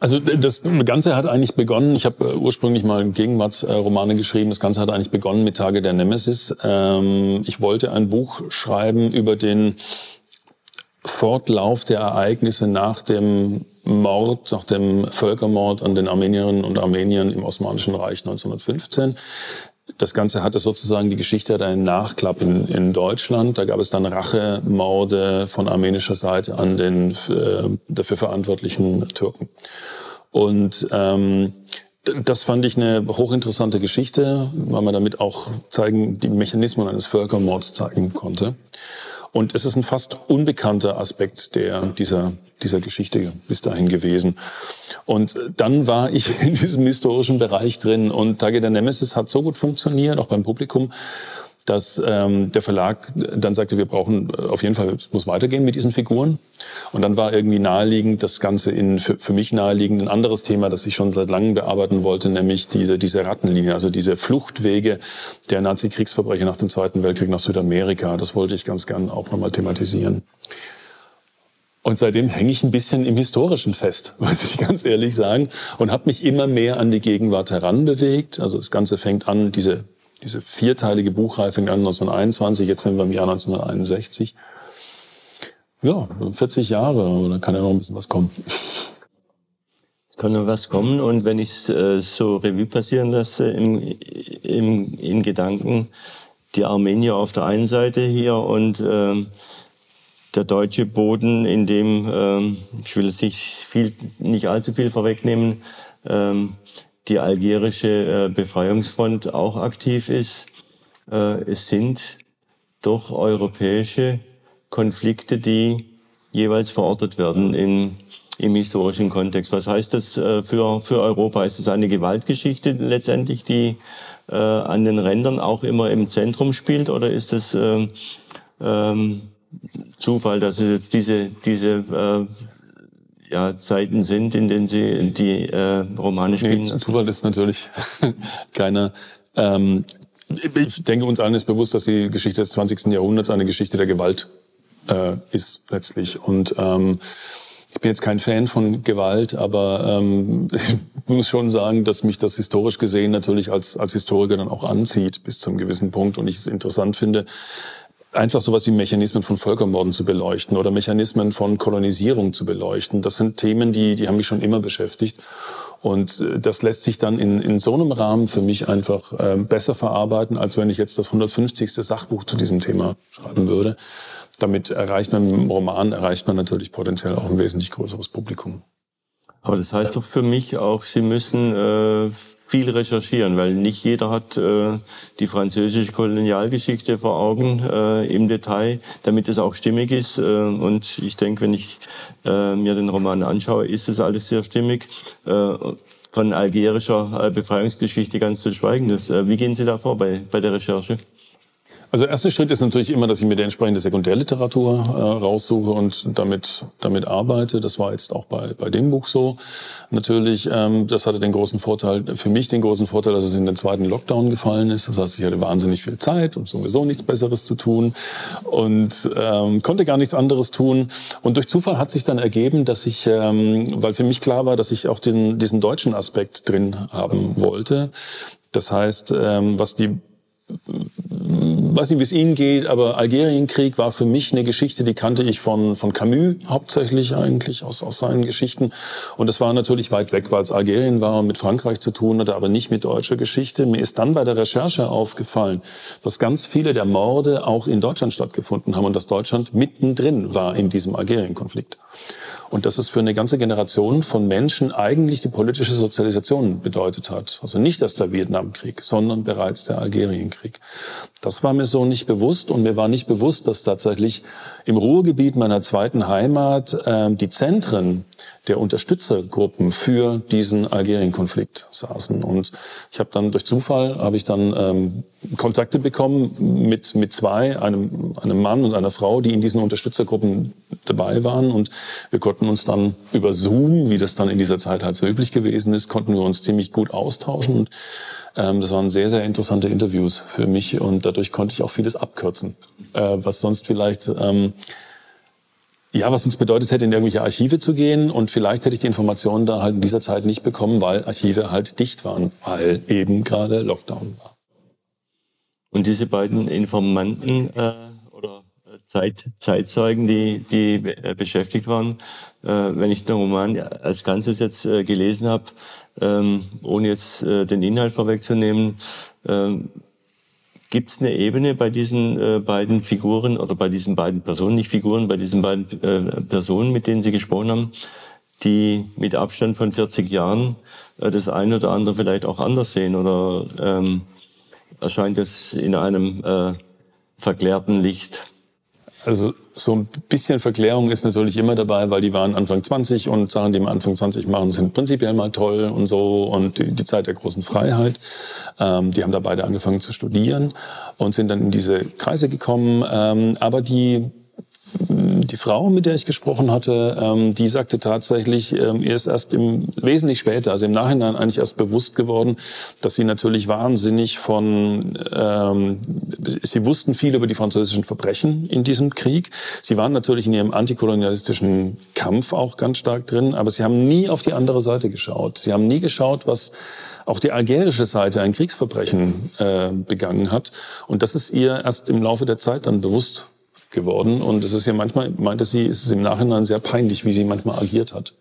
Also das Ganze hat eigentlich begonnen, ich habe äh, ursprünglich mal Gegenwartsromane geschrieben, das Ganze hat eigentlich begonnen mit Tage der Nemesis. Ähm, ich wollte ein Buch schreiben über den Fortlauf der Ereignisse nach dem Mord, nach dem Völkermord an den Armenierinnen und Armeniern im Osmanischen Reich 1915. Das Ganze hatte sozusagen, die Geschichte hat einen Nachklapp in, in Deutschland. Da gab es dann Rachemorde von armenischer Seite an den äh, dafür verantwortlichen Türken. Und ähm, das fand ich eine hochinteressante Geschichte, weil man damit auch zeigen, die Mechanismen eines Völkermords zeigen konnte. Und es ist ein fast unbekannter Aspekt der, dieser, dieser Geschichte bis dahin gewesen. Und dann war ich in diesem historischen Bereich drin und Tage der Nemesis hat so gut funktioniert, auch beim Publikum, dass ähm, der Verlag dann sagte, wir brauchen äh, auf jeden Fall, muss weitergehen mit diesen Figuren. Und dann war irgendwie naheliegend, das Ganze in für, für mich naheliegend ein anderes Thema, das ich schon seit langem bearbeiten wollte, nämlich diese, diese Rattenlinie, also diese Fluchtwege der Nazi-Kriegsverbrecher nach dem Zweiten Weltkrieg nach Südamerika. Das wollte ich ganz gern auch nochmal thematisieren. Und seitdem hänge ich ein bisschen im Historischen fest, muss ich ganz ehrlich sagen, und habe mich immer mehr an die Gegenwart heranbewegt. Also das Ganze fängt an, diese diese vierteilige Buchreihe fängt an 1921, jetzt sind wir im Jahr 1961. Ja, 40 Jahre, da kann ja noch ein bisschen was kommen. Es kann noch was kommen und wenn ich es äh, so Revue passieren lasse im, im, in Gedanken, die Armenier auf der einen Seite hier und äh, der deutsche Boden, in dem, äh, ich will jetzt nicht, viel, nicht allzu viel vorwegnehmen, ähm, die algerische äh, Befreiungsfront auch aktiv ist. Äh, es sind doch europäische Konflikte, die jeweils verortet werden in, im historischen Kontext. Was heißt das äh, für, für Europa? Ist es eine Gewaltgeschichte letztendlich, die an den Rändern auch immer im Zentrum spielt? Oder ist es äh, ähm, Zufall, dass es jetzt diese, diese ja, Zeiten sind, in denen sie die äh, Romane spielen. Nee, Zufall ist natürlich keiner. Ähm, ich denke, uns allen ist bewusst, dass die Geschichte des 20. Jahrhunderts eine Geschichte der Gewalt äh, ist letztlich. Und ähm, ich bin jetzt kein Fan von Gewalt, aber ähm, ich muss schon sagen, dass mich das historisch gesehen natürlich als, als Historiker dann auch anzieht bis zum gewissen Punkt und ich es interessant finde, einfach sowas wie Mechanismen von Völkermorden zu beleuchten oder Mechanismen von Kolonisierung zu beleuchten. Das sind Themen, die, die haben mich schon immer beschäftigt. Und äh, das lässt sich dann in, in so einem Rahmen für mich einfach äh, besser verarbeiten, als wenn ich jetzt das 150. Sachbuch zu diesem Thema schreiben würde. Damit erreicht man im Roman, erreicht man natürlich potenziell auch ein wesentlich größeres Publikum. Aber das heißt doch für mich auch, Sie müssen äh, viel recherchieren, weil nicht jeder hat äh, die französische Kolonialgeschichte vor Augen äh, im Detail, damit es auch stimmig ist. Äh, und ich denke, wenn ich äh, mir den Roman anschaue, ist es alles sehr stimmig. Äh, von algerischer äh, Befreiungsgeschichte ganz zu schweigen. Das, äh, wie gehen Sie da vor bei, bei der Recherche? Also erster Schritt ist natürlich immer, dass ich mir die entsprechende Sekundärliteratur äh, raussuche und damit damit arbeite. Das war jetzt auch bei bei dem Buch so. Natürlich, ähm, das hatte den großen Vorteil für mich den großen Vorteil, dass es in den zweiten Lockdown gefallen ist. Das heißt, ich hatte wahnsinnig viel Zeit und sowieso nichts Besseres zu tun und ähm, konnte gar nichts anderes tun. Und durch Zufall hat sich dann ergeben, dass ich, ähm, weil für mich klar war, dass ich auch diesen diesen deutschen Aspekt drin haben wollte. Das heißt, ähm, was die weiß nicht, wie es Ihnen geht, aber Algerienkrieg war für mich eine Geschichte, die kannte ich von, von Camus hauptsächlich eigentlich aus, aus seinen Geschichten. Und das war natürlich weit weg, weil es Algerien war und mit Frankreich zu tun hatte, aber nicht mit deutscher Geschichte. Mir ist dann bei der Recherche aufgefallen, dass ganz viele der Morde auch in Deutschland stattgefunden haben und dass Deutschland mittendrin war in diesem Algerienkonflikt. Und dass es für eine ganze Generation von Menschen eigentlich die politische Sozialisation bedeutet hat. Also nicht erst der Vietnamkrieg, sondern bereits der Algerienkrieg. Das war mir so nicht bewusst und mir war nicht bewusst, dass tatsächlich im Ruhrgebiet meiner zweiten Heimat äh, die Zentren der Unterstützergruppen für diesen Algerienkonflikt saßen. Und ich habe dann durch Zufall habe ich dann ähm, Kontakte bekommen mit mit zwei, einem einem Mann und einer Frau, die in diesen Unterstützergruppen dabei waren. Und wir konnten uns dann über Zoom, wie das dann in dieser Zeit halt so üblich gewesen ist, konnten wir uns ziemlich gut austauschen. Und das waren sehr sehr interessante Interviews für mich und dadurch konnte ich auch vieles abkürzen, äh, was sonst vielleicht ähm, ja, was uns bedeutet hätte, in irgendwelche Archive zu gehen und vielleicht hätte ich die Informationen da halt in dieser Zeit nicht bekommen, weil Archive halt dicht waren, weil eben gerade Lockdown war. Und diese beiden Informanten äh, oder äh, Zeit, Zeitzeugen, die, die äh, beschäftigt waren, äh, wenn ich den Roman als Ganzes jetzt äh, gelesen habe, ähm, ohne jetzt äh, den Inhalt vorwegzunehmen, ähm, Gibt es eine Ebene bei diesen äh, beiden Figuren oder bei diesen beiden Personen, nicht Figuren, bei diesen beiden äh, Personen, mit denen Sie gesprochen haben, die mit Abstand von 40 Jahren äh, das eine oder andere vielleicht auch anders sehen oder ähm, erscheint es in einem äh, verklärten Licht? Also so ein bisschen Verklärung ist natürlich immer dabei, weil die waren Anfang 20 und Sachen, die man Anfang 20 machen, sind prinzipiell mal toll und so und die, die Zeit der großen Freiheit. Ähm, die haben da beide angefangen zu studieren und sind dann in diese Kreise gekommen. Ähm, aber die die Frau, mit der ich gesprochen hatte, ähm, die sagte tatsächlich, ähm, ihr ist erst im wesentlich später, also im Nachhinein eigentlich erst bewusst geworden, dass sie natürlich wahnsinnig von, ähm, sie wussten viel über die französischen Verbrechen in diesem Krieg. Sie waren natürlich in ihrem antikolonialistischen Kampf auch ganz stark drin, aber sie haben nie auf die andere Seite geschaut. Sie haben nie geschaut, was auch die algerische Seite ein Kriegsverbrechen äh, begangen hat. Und das ist ihr erst im Laufe der Zeit dann bewusst geworden. Und es ist ja manchmal, meinte sie, ist es im Nachhinein sehr peinlich, wie sie manchmal agiert hat.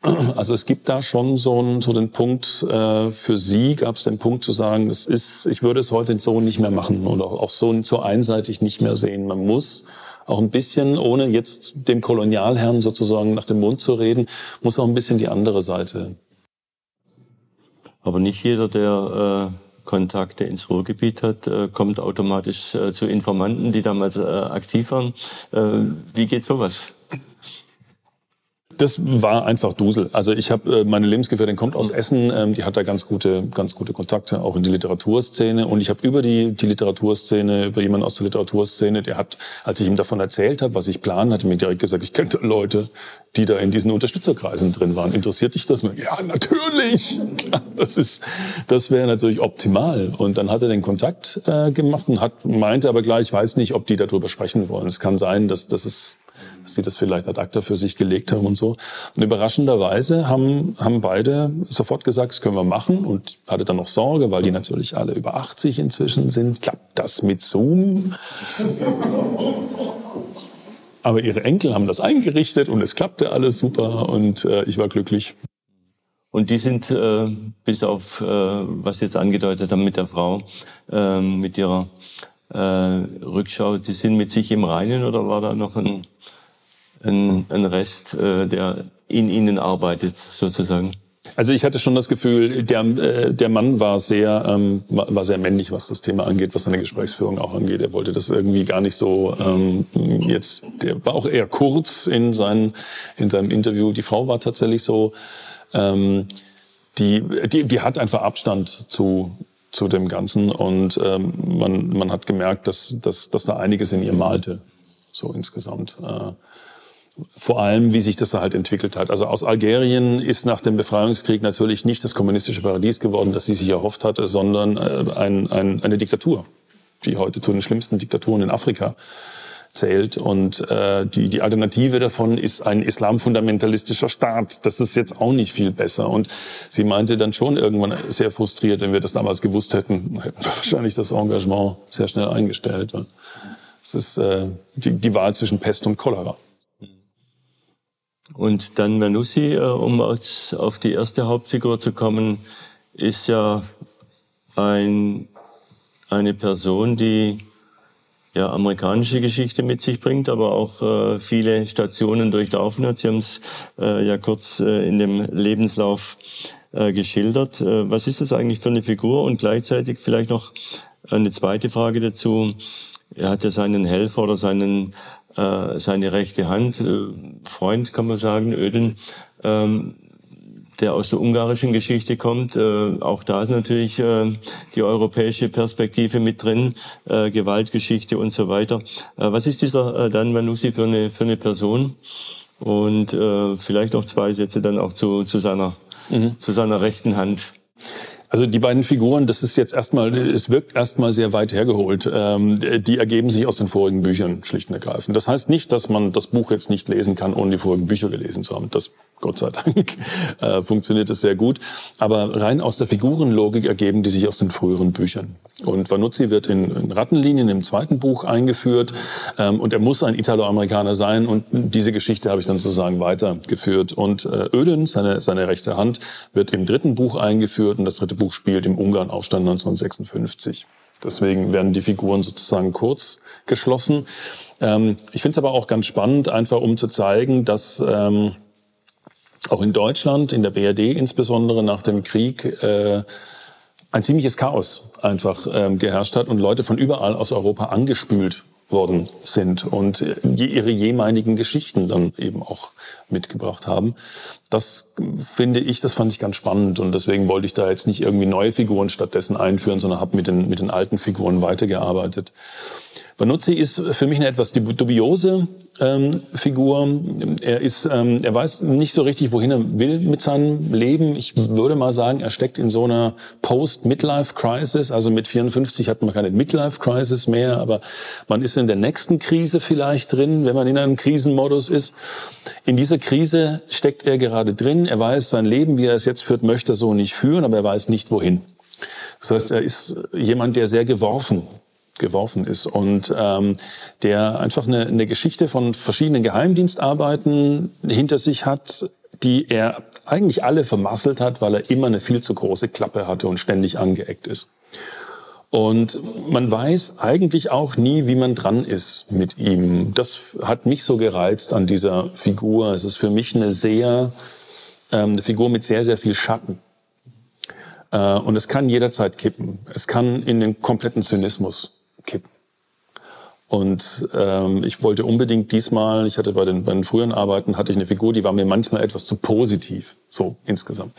Also es gibt da schon so, einen, so den Punkt, äh, für sie gab es den Punkt zu sagen, es ist, ich würde es heute so nicht mehr machen oder auch so, so einseitig nicht mehr sehen. Man muss auch ein bisschen, ohne jetzt dem Kolonialherrn sozusagen nach dem Mund zu reden, muss auch ein bisschen die andere Seite. Aber nicht jeder, der äh Kontakte ins Ruhrgebiet hat, äh, kommt automatisch äh, zu Informanten, die damals äh, aktiv waren. wie geht sowas? Das war einfach Dusel. Also ich habe meine Lebensgefährtin kommt aus Essen, ähm, die hat da ganz gute, ganz gute Kontakte auch in die Literaturszene und ich habe über die, die Literaturszene, über jemanden aus der Literaturszene, der hat, als ich ihm davon erzählt habe, was ich plane, hat er mir direkt gesagt, ich kenne Leute, die da in diesen Unterstützerkreisen drin waren. Interessiert dich das? Ja, natürlich. das ist, das wäre natürlich optimal. Und dann hat er den Kontakt äh, gemacht und hat meinte aber gleich, ich weiß nicht, ob die darüber sprechen wollen. Es kann sein, dass, dass es dass die das vielleicht ad acta für sich gelegt haben und so. Und überraschenderweise haben, haben beide sofort gesagt, das können wir machen und hatte dann noch Sorge, weil die natürlich alle über 80 inzwischen sind. Klappt das mit Zoom? Aber ihre Enkel haben das eingerichtet und es klappte alles super und äh, ich war glücklich. Und die sind, äh, bis auf, äh, was Sie jetzt angedeutet haben mit der Frau, äh, mit ihrer äh, Rückschau, die sind mit sich im Reinen oder war da noch ein, ein, ein Rest, äh, der in ihnen arbeitet, sozusagen? Also ich hatte schon das Gefühl, der, äh, der Mann war sehr, ähm, war sehr männlich, was das Thema angeht, was seine Gesprächsführung auch angeht. Er wollte das irgendwie gar nicht so ähm, jetzt. Der war auch eher kurz in, seinen, in seinem Interview. Die Frau war tatsächlich so, ähm, die, die, die hat einfach Abstand zu zu dem Ganzen und ähm, man, man hat gemerkt, dass, dass, dass da einiges in ihr malte, so insgesamt. Äh, vor allem, wie sich das da halt entwickelt hat. Also aus Algerien ist nach dem Befreiungskrieg natürlich nicht das kommunistische Paradies geworden, das sie sich erhofft hatte, sondern äh, ein, ein, eine Diktatur, die heute zu den schlimmsten Diktaturen in Afrika zählt. Und äh, die, die Alternative davon ist ein islamfundamentalistischer Staat. Das ist jetzt auch nicht viel besser. Und sie meinte dann schon irgendwann sehr frustriert, wenn wir das damals gewusst hätten, hätten wir wahrscheinlich das Engagement sehr schnell eingestellt. Es ist äh, die, die Wahl zwischen Pest und Cholera. Und dann Manussi, äh, um auf die erste Hauptfigur zu kommen, ist ja ein, eine Person, die ja, amerikanische Geschichte mit sich bringt, aber auch äh, viele Stationen durchlaufen hat. Sie haben es äh, ja kurz äh, in dem Lebenslauf äh, geschildert. Äh, was ist das eigentlich für eine Figur? Und gleichzeitig vielleicht noch eine zweite Frage dazu. Er hat ja seinen Helfer oder seinen, äh, seine rechte Hand, äh, Freund kann man sagen, Öden, ähm, der aus der ungarischen Geschichte kommt. Äh, auch da ist natürlich äh, die europäische Perspektive mit drin, äh, Gewaltgeschichte und so weiter. Äh, was ist dieser äh, Dan Manussi für eine, für eine Person? Und äh, vielleicht noch zwei Sätze dann auch zu, zu, seiner, mhm. zu seiner rechten Hand. Also die beiden Figuren, das ist jetzt erstmal, es wirkt erstmal sehr weit hergeholt. Ähm, die ergeben sich aus den vorigen Büchern schlicht und ergreifend. Das heißt nicht, dass man das Buch jetzt nicht lesen kann, ohne die vorigen Bücher gelesen zu haben. Das Gott sei Dank äh, funktioniert es sehr gut. Aber rein aus der Figurenlogik ergeben die sich aus den früheren Büchern. Und Vanuzzi wird in, in Rattenlinien im zweiten Buch eingeführt ähm, und er muss ein Italo-Amerikaner sein und diese Geschichte habe ich dann sozusagen weitergeführt. Und äh, Öden, seine, seine rechte Hand, wird im dritten Buch eingeführt und das dritte Buch spielt im Ungarn-Aufstand 1956. Deswegen werden die Figuren sozusagen kurz geschlossen. Ähm, ich finde es aber auch ganz spannend, einfach um zu zeigen, dass ähm, auch in Deutschland, in der BRD insbesondere nach dem Krieg, äh, ein ziemliches Chaos einfach ähm, geherrscht hat und Leute von überall aus Europa angespült worden sind und ihre jeweiligen Geschichten dann eben auch mitgebracht haben. Das finde ich, das fand ich ganz spannend und deswegen wollte ich da jetzt nicht irgendwie neue Figuren stattdessen einführen, sondern habe mit den, mit den alten Figuren weitergearbeitet. Banuzzi ist für mich eine etwas dubiose ähm, Figur. Er ist, ähm, er weiß nicht so richtig, wohin er will mit seinem Leben. Ich würde mal sagen, er steckt in so einer Post-Midlife-Crisis. Also mit 54 hat man keine Midlife-Crisis mehr, aber man ist in der nächsten Krise vielleicht drin, wenn man in einem Krisenmodus ist. In dieser Krise steckt er gerade drin. Er weiß, sein Leben, wie er es jetzt führt, möchte er so nicht führen, aber er weiß nicht wohin. Das heißt, er ist jemand, der sehr geworfen geworfen ist und ähm, der einfach eine, eine Geschichte von verschiedenen Geheimdienstarbeiten hinter sich hat, die er eigentlich alle vermasselt hat, weil er immer eine viel zu große Klappe hatte und ständig angeeckt ist. Und man weiß eigentlich auch nie, wie man dran ist mit ihm. Das hat mich so gereizt an dieser Figur. Es ist für mich eine sehr, ähm, eine Figur mit sehr, sehr viel Schatten. Äh, und es kann jederzeit kippen. Es kann in den kompletten Zynismus kippen. Und ähm, ich wollte unbedingt diesmal, ich hatte bei den, bei den früheren Arbeiten, hatte ich eine Figur, die war mir manchmal etwas zu positiv, so insgesamt.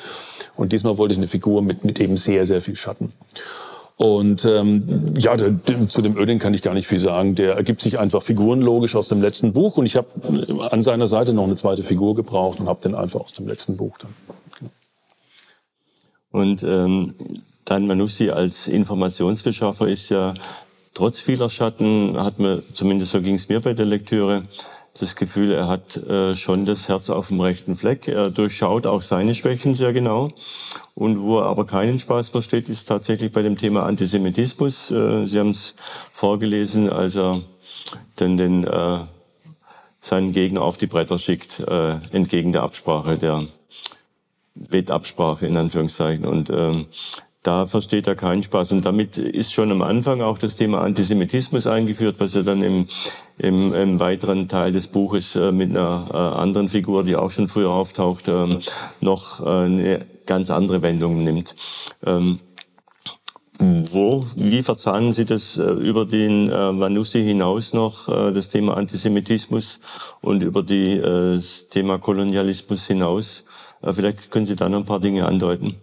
Und diesmal wollte ich eine Figur mit, mit eben sehr, sehr viel Schatten. Und ähm, ja, der, der, zu dem Öding kann ich gar nicht viel sagen. Der ergibt sich einfach figurenlogisch aus dem letzten Buch. Und ich habe an seiner Seite noch eine zweite Figur gebraucht und habe den einfach aus dem letzten Buch dann. Und ähm, Dan Manussi als Informationsbeschaffer ist ja trotz vieler Schatten hat man, zumindest so ging es mir bei der Lektüre, das Gefühl, er hat äh, schon das Herz auf dem rechten Fleck. Er durchschaut auch seine Schwächen sehr genau. Und wo er aber keinen Spaß versteht, ist tatsächlich bei dem Thema Antisemitismus. Äh, Sie haben es vorgelesen, als er dann den, äh, seinen Gegner auf die Bretter schickt, äh, entgegen der Absprache, der Wettabsprache in Anführungszeichen. Und ähm, da versteht er keinen Spaß. Und damit ist schon am Anfang auch das Thema Antisemitismus eingeführt, was er dann im, im, im weiteren Teil des Buches äh, mit einer äh, anderen Figur, die auch schon früher auftaucht, ähm, noch äh, eine ganz andere Wendung nimmt. Ähm, wo, wie verzahnen Sie das äh, über den äh, Manussi hinaus noch, äh, das Thema Antisemitismus und über die, äh, das Thema Kolonialismus hinaus? Äh, vielleicht können Sie da noch ein paar Dinge andeuten.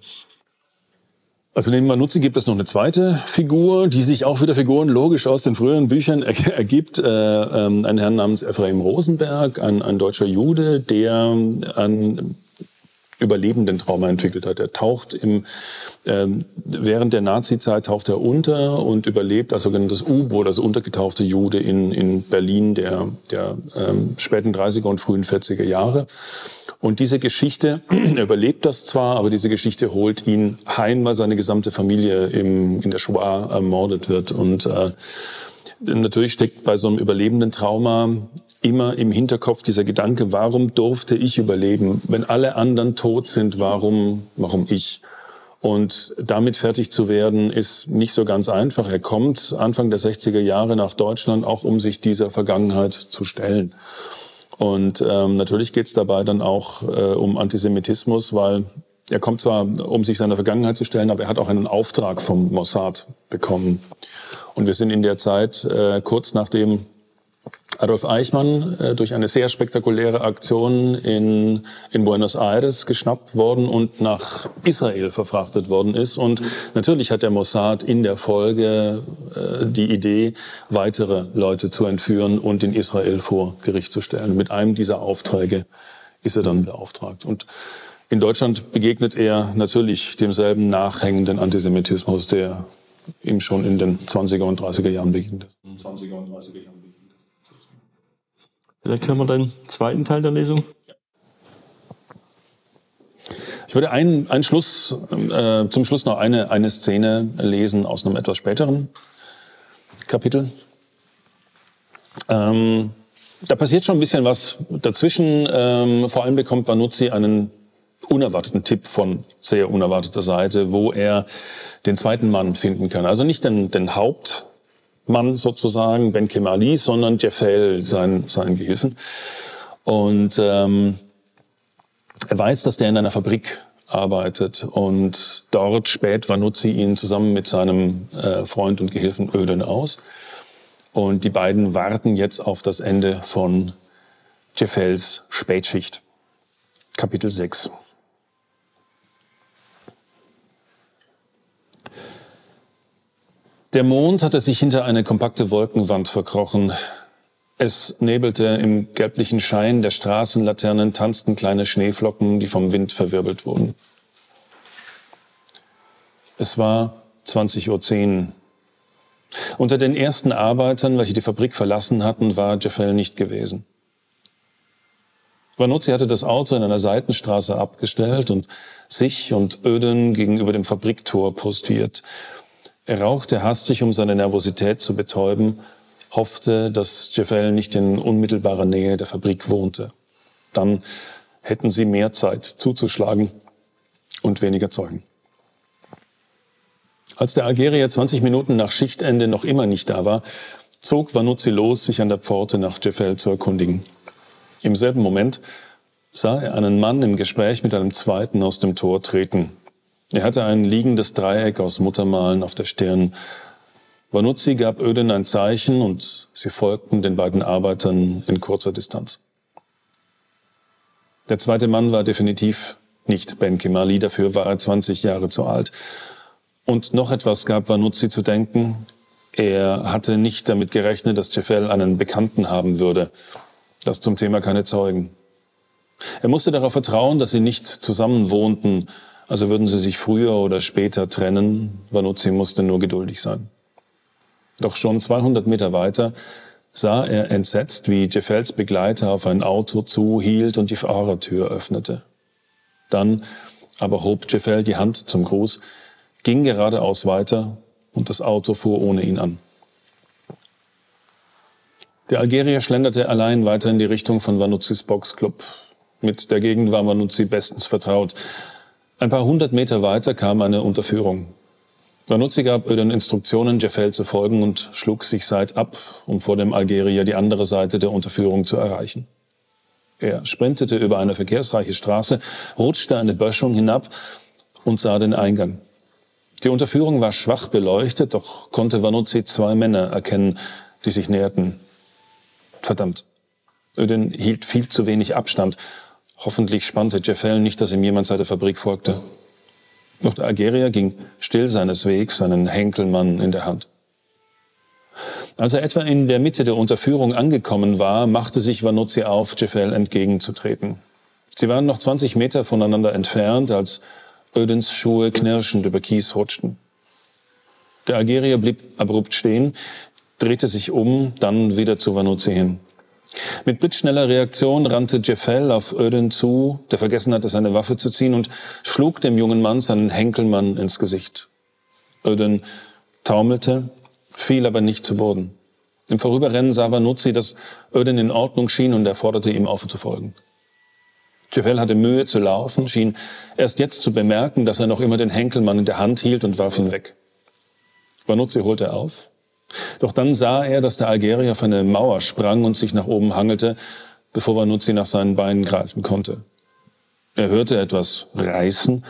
Also neben Manuzzi gibt es noch eine zweite Figur, die sich auch wieder Figuren logisch aus den früheren Büchern er ergibt. Äh, ähm, ein Herrn namens Ephraim Rosenberg, ein, ein deutscher Jude, der an überlebenden Trauma entwickelt hat. Er taucht im, äh, während der Nazi-Zeit taucht er unter und überlebt als sogenanntes U-Boot, also untergetauchte Jude in, in Berlin der, der ähm, späten 30er und frühen 40er Jahre. Und diese Geschichte, er überlebt das zwar, aber diese Geschichte holt ihn heim, weil seine gesamte Familie im, in der Shoah ermordet wird. Und äh, natürlich steckt bei so einem überlebenden Trauma immer im Hinterkopf dieser Gedanke, warum durfte ich überleben? Wenn alle anderen tot sind, warum, warum ich? Und damit fertig zu werden, ist nicht so ganz einfach. Er kommt Anfang der 60er Jahre nach Deutschland, auch um sich dieser Vergangenheit zu stellen. Und ähm, natürlich geht es dabei dann auch äh, um Antisemitismus, weil er kommt zwar, um sich seiner Vergangenheit zu stellen, aber er hat auch einen Auftrag vom Mossad bekommen. Und wir sind in der Zeit äh, kurz nachdem Adolf Eichmann äh, durch eine sehr spektakuläre Aktion in, in Buenos Aires geschnappt worden und nach Israel verfrachtet worden ist. Und natürlich hat der Mossad in der Folge äh, die Idee, weitere Leute zu entführen und in Israel vor Gericht zu stellen. Mit einem dieser Aufträge ist er dann beauftragt. Und in Deutschland begegnet er natürlich demselben nachhängenden Antisemitismus, der ihm schon in den 20er und 30er Jahren begegnet. 20er und 30er Jahren. Vielleicht hören wir den zweiten Teil der Lesung. Ich würde einen, einen Schluss, äh, zum Schluss noch eine, eine Szene lesen aus einem etwas späteren Kapitel. Ähm, da passiert schon ein bisschen was dazwischen. Ähm, vor allem bekommt Vanuzzi einen unerwarteten Tipp von sehr unerwarteter Seite, wo er den zweiten Mann finden kann. Also nicht den, den Haupt, Mann sozusagen, Ben Kemali, sondern Jeffel, sein, sein Gehilfen. Und ähm, er weiß, dass der in einer Fabrik arbeitet und dort späht Vanuzzi ihn zusammen mit seinem äh, Freund und Gehilfen Öden aus. Und die beiden warten jetzt auf das Ende von Jeffels Spätschicht. Kapitel 6. Der Mond hatte sich hinter eine kompakte Wolkenwand verkrochen. Es nebelte im gelblichen Schein der Straßenlaternen tanzten kleine Schneeflocken, die vom Wind verwirbelt wurden. Es war 20.10 Uhr. Unter den ersten Arbeitern, welche die Fabrik verlassen hatten, war Jeffel nicht gewesen. Vanuzzi hatte das Auto in einer Seitenstraße abgestellt und sich und Öden gegenüber dem Fabriktor postiert. Er rauchte hastig, um seine Nervosität zu betäuben, hoffte, dass Jeffel nicht in unmittelbarer Nähe der Fabrik wohnte. Dann hätten sie mehr Zeit zuzuschlagen und weniger Zeugen. Als der Algerier 20 Minuten nach Schichtende noch immer nicht da war, zog Vanuzzi los, sich an der Pforte nach Jeffel zu erkundigen. Im selben Moment sah er einen Mann im Gespräch mit einem zweiten aus dem Tor treten. Er hatte ein liegendes Dreieck aus Muttermalen auf der Stirn. Vanuzzi gab Öden ein Zeichen und sie folgten den beiden Arbeitern in kurzer Distanz. Der zweite Mann war definitiv nicht Ben Kimali, dafür war er 20 Jahre zu alt. Und noch etwas gab Vanuzzi zu denken. Er hatte nicht damit gerechnet, dass Jeffel einen Bekannten haben würde. Das zum Thema keine Zeugen. Er musste darauf vertrauen, dass sie nicht zusammen wohnten also würden sie sich früher oder später trennen. Vanuzzi musste nur geduldig sein. Doch schon 200 Meter weiter sah er entsetzt, wie Jeffels Begleiter auf ein Auto zuhielt und die Fahrertür öffnete. Dann aber hob Jeffel die Hand zum Gruß, ging geradeaus weiter und das Auto fuhr ohne ihn an. Der Algerier schlenderte allein weiter in die Richtung von Vanuzzis Boxclub. Mit der Gegend war Vanuzzi bestens vertraut. Ein paar hundert Meter weiter kam eine Unterführung. Vanuzzi gab Öden Instruktionen, Jeffel zu folgen und schlug sich seit ab, um vor dem Algerier die andere Seite der Unterführung zu erreichen. Er sprintete über eine verkehrsreiche Straße, rutschte eine Böschung hinab und sah den Eingang. Die Unterführung war schwach beleuchtet, doch konnte Vanuzzi zwei Männer erkennen, die sich näherten. Verdammt. Öden hielt viel zu wenig Abstand Hoffentlich spannte Jeffel nicht, dass ihm jemand seit der Fabrik folgte. Doch der Algerier ging still seines Wegs, seinen Henkelmann in der Hand. Als er etwa in der Mitte der Unterführung angekommen war, machte sich Vanuzzi auf, Jeffel entgegenzutreten. Sie waren noch 20 Meter voneinander entfernt, als Ödens Schuhe knirschend über Kies rutschten. Der Algerier blieb abrupt stehen, drehte sich um, dann wieder zu Vanuzzi hin. Mit blitzschneller Reaktion rannte Jeffel auf Öden zu, der vergessen hatte, seine Waffe zu ziehen, und schlug dem jungen Mann seinen Henkelmann ins Gesicht. Öden taumelte, fiel aber nicht zu Boden. Im Vorüberrennen sah Vanuzzi, dass Öden in Ordnung schien und er forderte ihm auf zu folgen. Jeffel hatte Mühe zu laufen, schien erst jetzt zu bemerken, dass er noch immer den Henkelmann in der Hand hielt und warf ihn weg. Vanuzzi holte auf, doch dann sah er, dass der Algerier auf eine Mauer sprang und sich nach oben hangelte, bevor Vanuzzi nach seinen Beinen greifen konnte. Er hörte etwas reißen,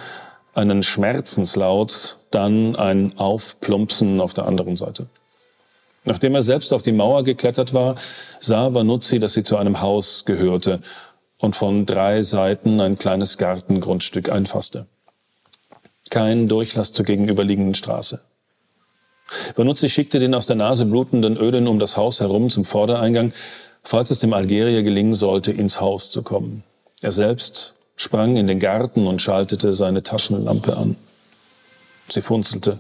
einen Schmerzenslaut, dann ein Aufplumpsen auf der anderen Seite. Nachdem er selbst auf die Mauer geklettert war, sah Vanuzzi, dass sie zu einem Haus gehörte und von drei Seiten ein kleines Gartengrundstück einfasste. Kein Durchlass zur gegenüberliegenden Straße. Vanuzzi schickte den aus der Nase blutenden Öden um das Haus herum zum Vordereingang, falls es dem Algerier gelingen sollte, ins Haus zu kommen. Er selbst sprang in den Garten und schaltete seine Taschenlampe an. Sie funzelte.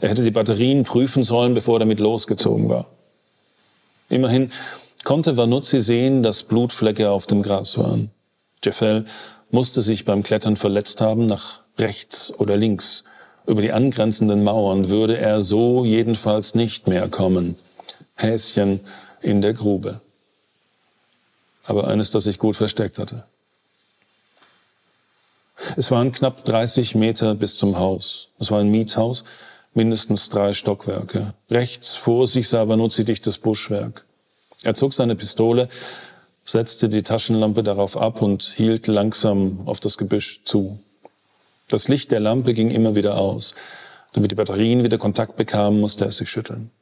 Er hätte die Batterien prüfen sollen, bevor er damit losgezogen war. Immerhin konnte Vanuzzi sehen, dass Blutflecke auf dem Gras waren. Jeffel musste sich beim Klettern verletzt haben, nach rechts oder links. Über die angrenzenden Mauern würde er so jedenfalls nicht mehr kommen. Häschen in der Grube. Aber eines, das sich gut versteckt hatte. Es waren knapp 30 Meter bis zum Haus. Es war ein Mietshaus, mindestens drei Stockwerke. Rechts vor sich sah Vanuzzi dichtes Buschwerk. Er zog seine Pistole, setzte die Taschenlampe darauf ab und hielt langsam auf das Gebüsch zu. Das Licht der Lampe ging immer wieder aus. Damit die Batterien wieder Kontakt bekamen, musste er sich schütteln.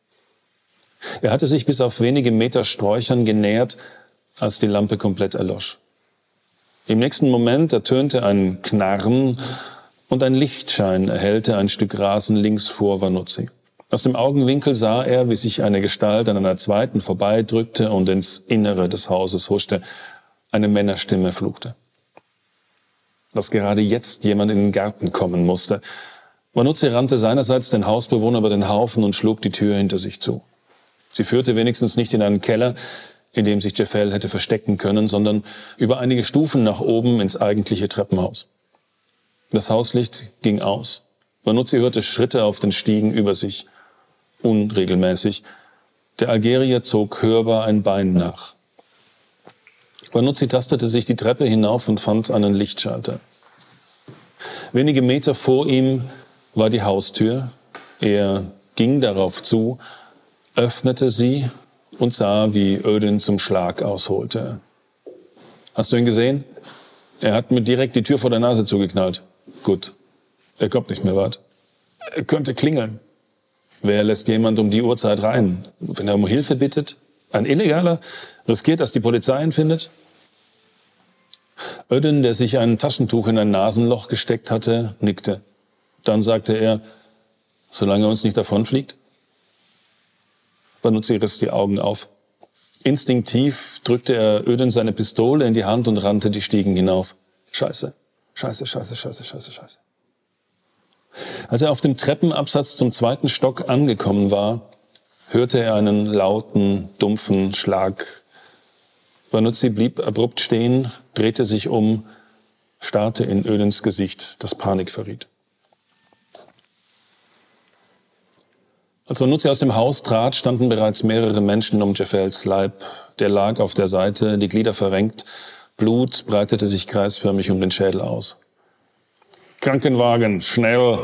Er hatte sich bis auf wenige Meter Sträuchern genähert, als die Lampe komplett erlosch. Im nächsten Moment ertönte ein Knarren und ein Lichtschein erhellte ein Stück Rasen links vor Vanuzzi. Aus dem Augenwinkel sah er, wie sich eine Gestalt an einer zweiten vorbeidrückte und ins Innere des Hauses huschte. Eine Männerstimme fluchte dass gerade jetzt jemand in den Garten kommen musste. Manuzzi rannte seinerseits den Hausbewohner über den Haufen und schlug die Tür hinter sich zu. Sie führte wenigstens nicht in einen Keller, in dem sich Jeffel hätte verstecken können, sondern über einige Stufen nach oben ins eigentliche Treppenhaus. Das Hauslicht ging aus. Manuzzi hörte Schritte auf den Stiegen über sich, unregelmäßig. Der Algerier zog hörbar ein Bein nach. Vanuzzi tastete sich die Treppe hinauf und fand einen Lichtschalter. Wenige Meter vor ihm war die Haustür. Er ging darauf zu, öffnete sie und sah, wie Ödin zum Schlag ausholte. Hast du ihn gesehen? Er hat mir direkt die Tür vor der Nase zugeknallt. Gut. Er kommt nicht mehr weit. Er könnte klingeln. Wer lässt jemand um die Uhrzeit rein? Wenn er um Hilfe bittet? Ein Illegaler riskiert, dass die Polizei ihn findet? Ödin, der sich ein Taschentuch in ein Nasenloch gesteckt hatte, nickte. Dann sagte er, solange er uns nicht davonfliegt? Banuzzi riss die Augen auf. Instinktiv drückte er Ödin seine Pistole in die Hand und rannte die Stiegen hinauf. Scheiße, scheiße, scheiße, scheiße, scheiße, scheiße. Als er auf dem Treppenabsatz zum zweiten Stock angekommen war, hörte er einen lauten, dumpfen Schlag. Vanuzzi blieb abrupt stehen, drehte sich um, starrte in Ödens Gesicht, das Panik verriet. Als Vanuzzi aus dem Haus trat, standen bereits mehrere Menschen um Jeffels Leib. Der lag auf der Seite, die Glieder verrenkt, Blut breitete sich kreisförmig um den Schädel aus. Krankenwagen, schnell,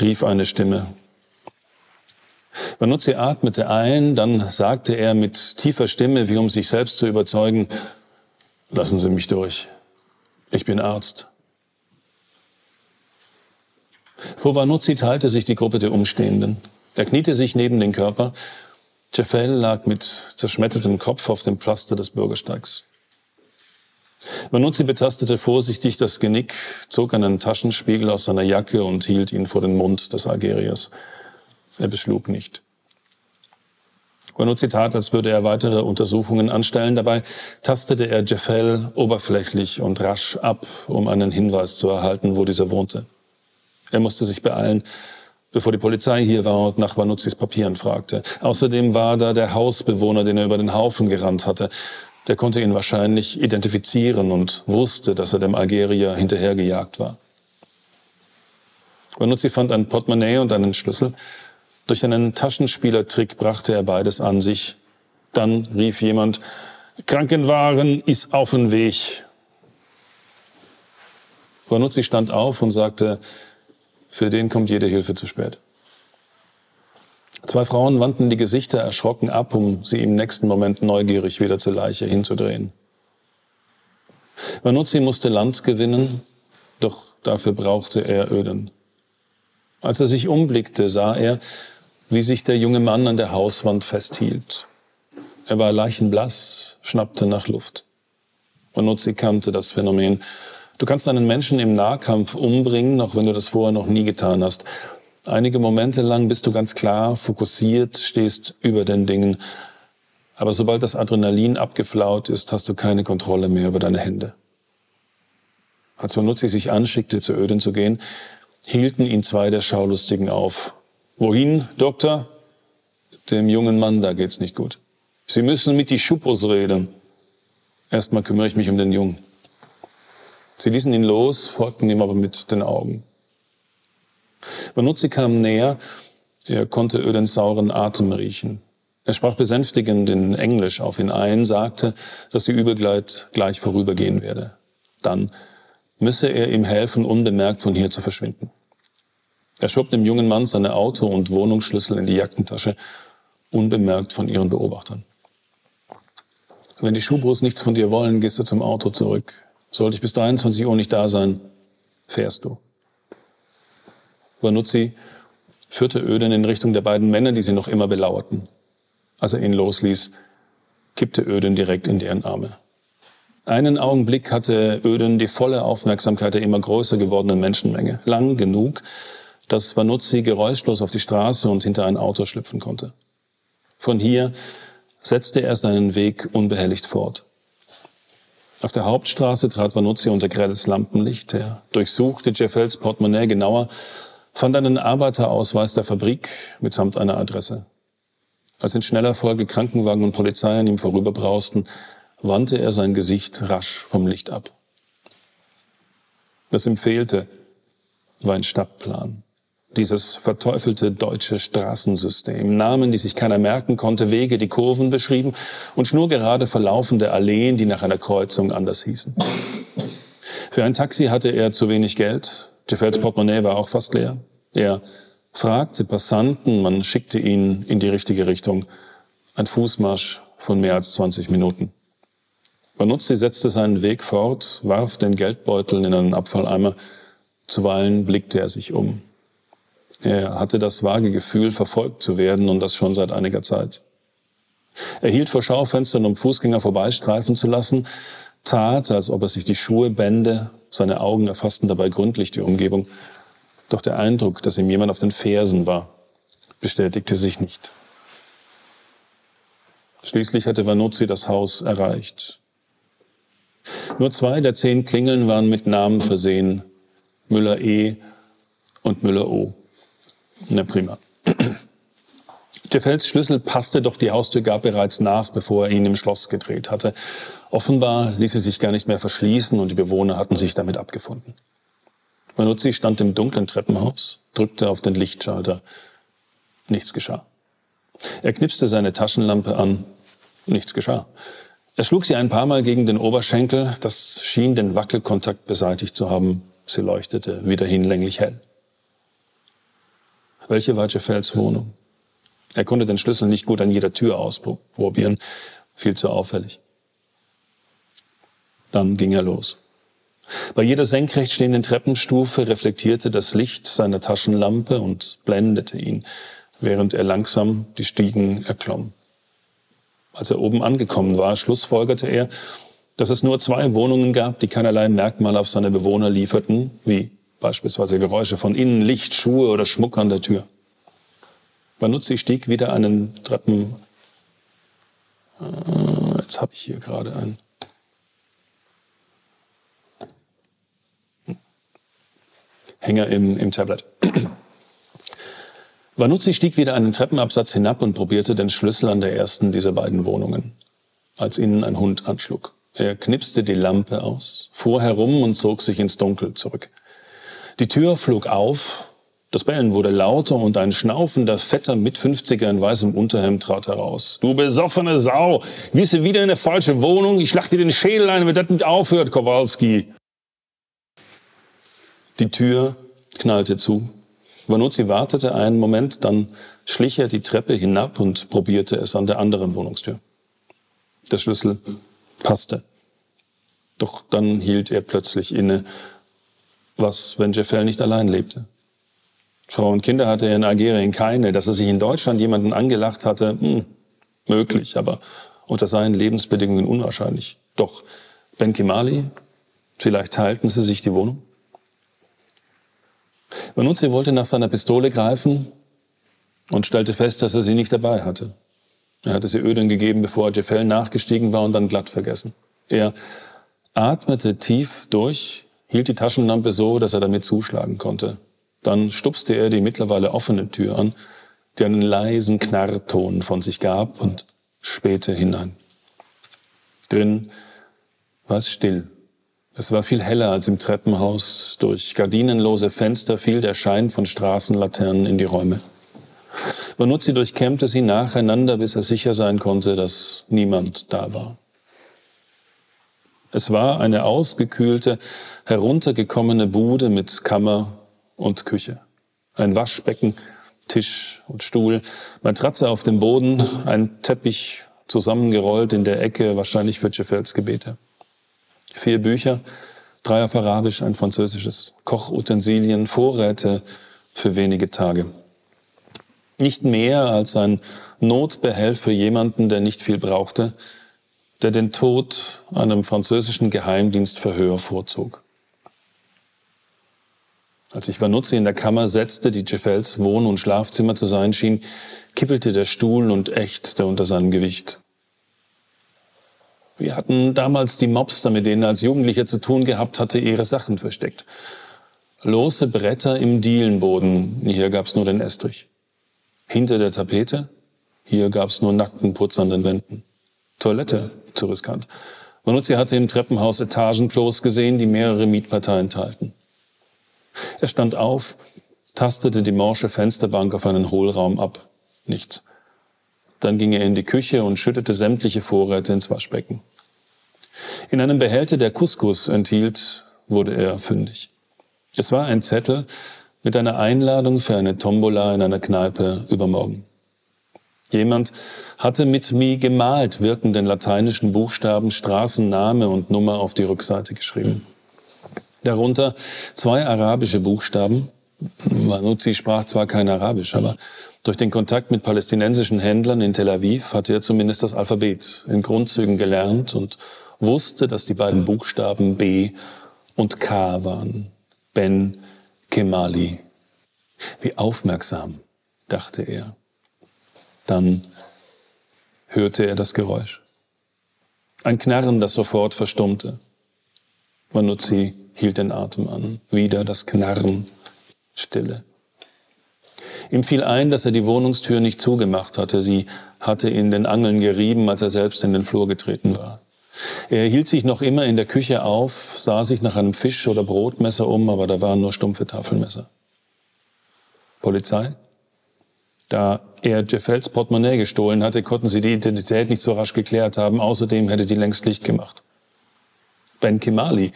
rief eine Stimme. Vanuzzi atmete ein, dann sagte er mit tiefer Stimme, wie um sich selbst zu überzeugen, lassen Sie mich durch. Ich bin Arzt. Vor Vanuzzi teilte sich die Gruppe der Umstehenden. Er kniete sich neben den Körper. Jeffel lag mit zerschmettertem Kopf auf dem Pflaster des Bürgersteigs. Vanuzzi betastete vorsichtig das Genick, zog einen Taschenspiegel aus seiner Jacke und hielt ihn vor den Mund des Algeriers. Er beschlug nicht. Vanuzzi tat, als würde er weitere Untersuchungen anstellen. Dabei tastete er Jeffel oberflächlich und rasch ab, um einen Hinweis zu erhalten, wo dieser wohnte. Er musste sich beeilen, bevor die Polizei hier war und nach Vanuzzis Papieren fragte. Außerdem war da der Hausbewohner, den er über den Haufen gerannt hatte. Der konnte ihn wahrscheinlich identifizieren und wusste, dass er dem Algerier hinterhergejagt war. Vanuzzi fand ein Portemonnaie und einen Schlüssel. Durch einen Taschenspielertrick brachte er beides an sich. Dann rief jemand, Krankenwagen ist auf dem Weg. Vanuzzi stand auf und sagte, für den kommt jede Hilfe zu spät. Zwei Frauen wandten die Gesichter erschrocken ab, um sie im nächsten Moment neugierig wieder zur Leiche hinzudrehen. Vanuzzi musste Land gewinnen, doch dafür brauchte er Öden. Als er sich umblickte, sah er, wie sich der junge Mann an der Hauswand festhielt. Er war leichenblass, schnappte nach Luft. Vanuzzi kannte das Phänomen. Du kannst einen Menschen im Nahkampf umbringen, auch wenn du das vorher noch nie getan hast. Einige Momente lang bist du ganz klar fokussiert, stehst über den Dingen. Aber sobald das Adrenalin abgeflaut ist, hast du keine Kontrolle mehr über deine Hände. Als Manuzzi sich anschickte, zu Öden zu gehen, hielten ihn zwei der Schaulustigen auf. Wohin, Doktor? Dem jungen Mann, da geht's nicht gut. Sie müssen mit die Schuppos reden. Erstmal kümmere ich mich um den Jungen. Sie ließen ihn los, folgten ihm aber mit den Augen. Vanuzzi kam näher. Er konnte Ödens sauren Atem riechen. Er sprach besänftigend in Englisch auf ihn ein, sagte, dass die Übelgleit gleich vorübergehen werde. Dann müsse er ihm helfen, unbemerkt von hier zu verschwinden. Er schob dem jungen Mann seine Auto- und Wohnungsschlüssel in die Jackentasche, unbemerkt von ihren Beobachtern. Wenn die Schubros nichts von dir wollen, gehst du zum Auto zurück. Sollte ich bis 23 Uhr nicht da sein, fährst du. Vanuzzi führte Öden in Richtung der beiden Männer, die sie noch immer belauerten. Als er ihn losließ, kippte Öden direkt in deren Arme. Einen Augenblick hatte Öden die volle Aufmerksamkeit der immer größer gewordenen Menschenmenge. Lang genug, dass Vanuzzi geräuschlos auf die Straße und hinter ein Auto schlüpfen konnte. Von hier setzte er seinen Weg unbehelligt fort. Auf der Hauptstraße trat Vanuzzi unter grelles Lampenlicht. Er durchsuchte Jeffels Portemonnaie genauer fand einen Arbeiterausweis der Fabrik mitsamt einer Adresse. Als in schneller Folge Krankenwagen und Polizei an ihm vorüberbrausten, wandte er sein Gesicht rasch vom Licht ab. Was ihm fehlte, war ein Stadtplan. Dieses verteufelte deutsche Straßensystem. Namen, die sich keiner merken konnte, Wege, die Kurven beschrieben und schnurgerade verlaufende Alleen, die nach einer Kreuzung anders hießen. Für ein Taxi hatte er zu wenig Geld, Jeffels Portemonnaie war auch fast leer. Er fragte Passanten, man schickte ihn in die richtige Richtung. Ein Fußmarsch von mehr als 20 Minuten. Banuzzi setzte seinen Weg fort, warf den Geldbeutel in einen Abfalleimer. Zuweilen blickte er sich um. Er hatte das vage Gefühl, verfolgt zu werden und das schon seit einiger Zeit. Er hielt vor Schaufenstern, um Fußgänger vorbeistreifen zu lassen, tat, als ob er sich die Schuhe bände, seine Augen erfassten dabei gründlich die Umgebung. Doch der Eindruck, dass ihm jemand auf den Fersen war, bestätigte sich nicht. Schließlich hatte Vanuzzi das Haus erreicht. Nur zwei der zehn Klingeln waren mit Namen versehen. Müller E und Müller O. Na prima. Jeffels Schlüssel passte, doch die Haustür gab bereits nach, bevor er ihn im Schloss gedreht hatte. Offenbar ließ sie sich gar nicht mehr verschließen und die Bewohner hatten sich damit abgefunden. Manuzzi stand im dunklen Treppenhaus, drückte auf den Lichtschalter. Nichts geschah. Er knipste seine Taschenlampe an. Nichts geschah. Er schlug sie ein paar Mal gegen den Oberschenkel. Das schien den Wackelkontakt beseitigt zu haben. Sie leuchtete wieder hinlänglich hell. Welche war Jeffels Wohnung? Er konnte den Schlüssel nicht gut an jeder Tür ausprobieren. Viel zu auffällig. Dann ging er los. Bei jeder senkrecht stehenden Treppenstufe reflektierte das Licht seiner Taschenlampe und blendete ihn, während er langsam die Stiegen erklomm. Als er oben angekommen war, schlussfolgerte er, dass es nur zwei Wohnungen gab, die keinerlei Merkmale auf seine Bewohner lieferten, wie beispielsweise Geräusche von innen, Licht, Schuhe oder Schmuck an der Tür. Vanuzzi stieg wieder einen Treppen Äh, jetzt habe ich hier gerade einen. Hänger im, im Tablet. Vanuzzi stieg wieder einen Treppenabsatz hinab und probierte den Schlüssel an der ersten dieser beiden Wohnungen, als ihnen ein Hund anschlug. Er knipste die Lampe aus, fuhr herum und zog sich ins Dunkel zurück. Die Tür flog auf, das Bellen wurde lauter und ein schnaufender, fetter Mit-50er in weißem Unterhemd trat heraus. Du besoffene Sau! Wisse wieder in eine falsche Wohnung? Ich schlag dir den Schädel ein, wenn das nicht aufhört, Kowalski! Die Tür knallte zu. Vanuzzi wartete einen Moment, dann schlich er die Treppe hinab und probierte es an der anderen Wohnungstür. Der Schlüssel passte. Doch dann hielt er plötzlich inne. Was, wenn Jeffel nicht allein lebte? Frau und Kinder hatte er in Algerien keine. Dass er sich in Deutschland jemanden angelacht hatte, hm, möglich, aber unter seinen Lebensbedingungen unwahrscheinlich. Doch Ben Kimali, vielleicht teilten sie sich die Wohnung? Vanuzzi wollte nach seiner Pistole greifen und stellte fest, dass er sie nicht dabei hatte. Er hatte sie Öden gegeben, bevor Jeffel nachgestiegen war und dann glatt vergessen. Er atmete tief durch, hielt die Taschenlampe so, dass er damit zuschlagen konnte. Dann stupste er die mittlerweile offene Tür an, die einen leisen Knarrton von sich gab und spähte hinein. Drin war es still. Es war viel heller als im Treppenhaus. Durch gardinenlose Fenster fiel der Schein von Straßenlaternen in die Räume. Vanuzzi durchkämmte sie nacheinander, bis er sicher sein konnte, dass niemand da war. Es war eine ausgekühlte, heruntergekommene Bude mit Kammer und Küche. Ein Waschbecken, Tisch und Stuhl, Matratze auf dem Boden, ein Teppich zusammengerollt in der Ecke, wahrscheinlich für Jeffels Gebete. Vier Bücher, drei auf Arabisch, ein französisches, Kochutensilien, Vorräte für wenige Tage. Nicht mehr als ein Notbehelf für jemanden, der nicht viel brauchte, der den Tod einem französischen Geheimdienstverhör vorzog. Als sich Vanuzzi in der Kammer setzte, die Jeffels Wohn- und Schlafzimmer zu sein schien, kippelte der Stuhl und ächzte unter seinem Gewicht. Wir hatten damals die Mobster, mit denen er als Jugendlicher zu tun gehabt hatte, ihre Sachen versteckt. Lose Bretter im Dielenboden, hier gab's nur den Estrich. Hinter der Tapete, hier gab's nur nackten Putz an den Wänden. Toilette, zu riskant. Manuzzi hatte im Treppenhaus Etagenklos gesehen, die mehrere Mietparteien teilten. Er stand auf, tastete die morsche Fensterbank auf einen Hohlraum ab. Nichts. Dann ging er in die Küche und schüttete sämtliche Vorräte ins Waschbecken. In einem Behälter, der Couscous enthielt, wurde er fündig. Es war ein Zettel mit einer Einladung für eine Tombola in einer Kneipe übermorgen. Jemand hatte mit Mi gemalt wirkenden lateinischen Buchstaben Straßenname und Nummer auf die Rückseite geschrieben. Darunter zwei arabische Buchstaben. Manuzzi sprach zwar kein Arabisch, aber durch den Kontakt mit palästinensischen Händlern in Tel Aviv hatte er zumindest das Alphabet in Grundzügen gelernt und wusste, dass die beiden Buchstaben B und K waren. Ben Kemali. Wie aufmerksam, dachte er. Dann hörte er das Geräusch. Ein Knarren, das sofort verstummte. Manuzzi hielt den Atem an. Wieder das Knarren. Stille. Ihm fiel ein, dass er die Wohnungstür nicht zugemacht hatte. Sie hatte in den Angeln gerieben, als er selbst in den Flur getreten war. Er hielt sich noch immer in der Küche auf, sah sich nach einem Fisch- oder Brotmesser um, aber da waren nur stumpfe Tafelmesser. Polizei? Da er Jeffels Portemonnaie gestohlen hatte, konnten sie die Identität nicht so rasch geklärt haben. Außerdem hätte die längst Licht gemacht. Ben Kimali,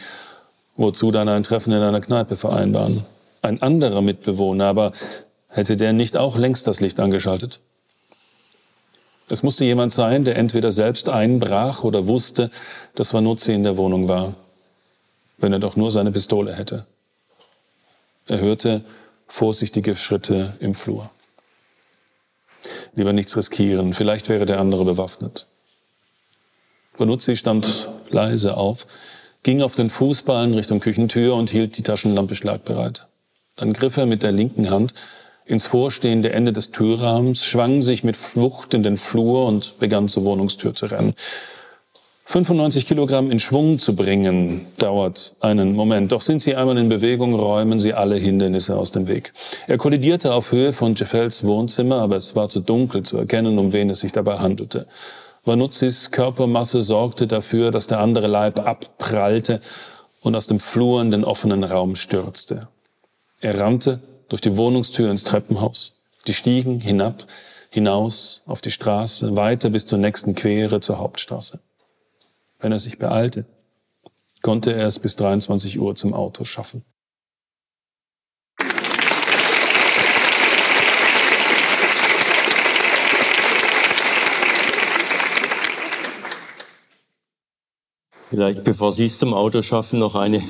wozu dann ein Treffen in einer Kneipe vereinbaren. Ein anderer Mitbewohner, aber hätte der nicht auch längst das Licht angeschaltet? Es musste jemand sein, der entweder selbst einbrach oder wusste, dass Vanuzzi in der Wohnung war, wenn er doch nur seine Pistole hätte. Er hörte vorsichtige Schritte im Flur. Lieber nichts riskieren, vielleicht wäre der andere bewaffnet. Vanuzzi stand leise auf, ging auf den Fußballen Richtung Küchentür und hielt die Taschenlampe schlagbereit. Dann griff er mit der linken Hand ins vorstehende Ende des Türrahmens, schwang sich mit Flucht in den Flur und begann zur Wohnungstür zu rennen. 95 Kilogramm in Schwung zu bringen, dauert einen Moment. Doch sind sie einmal in Bewegung, räumen sie alle Hindernisse aus dem Weg. Er kollidierte auf Höhe von Jeffels Wohnzimmer, aber es war zu dunkel zu erkennen, um wen es sich dabei handelte. Vanuzzis Körpermasse sorgte dafür, dass der andere Leib abprallte und aus dem Flur in den offenen Raum stürzte. Er rannte durch die Wohnungstür ins Treppenhaus, die Stiegen hinab, hinaus auf die Straße, weiter bis zur nächsten Quere zur Hauptstraße. Wenn er sich beeilte, konnte er es bis 23 Uhr zum Auto schaffen. Vielleicht, bevor Sie es zum Auto schaffen, noch eine,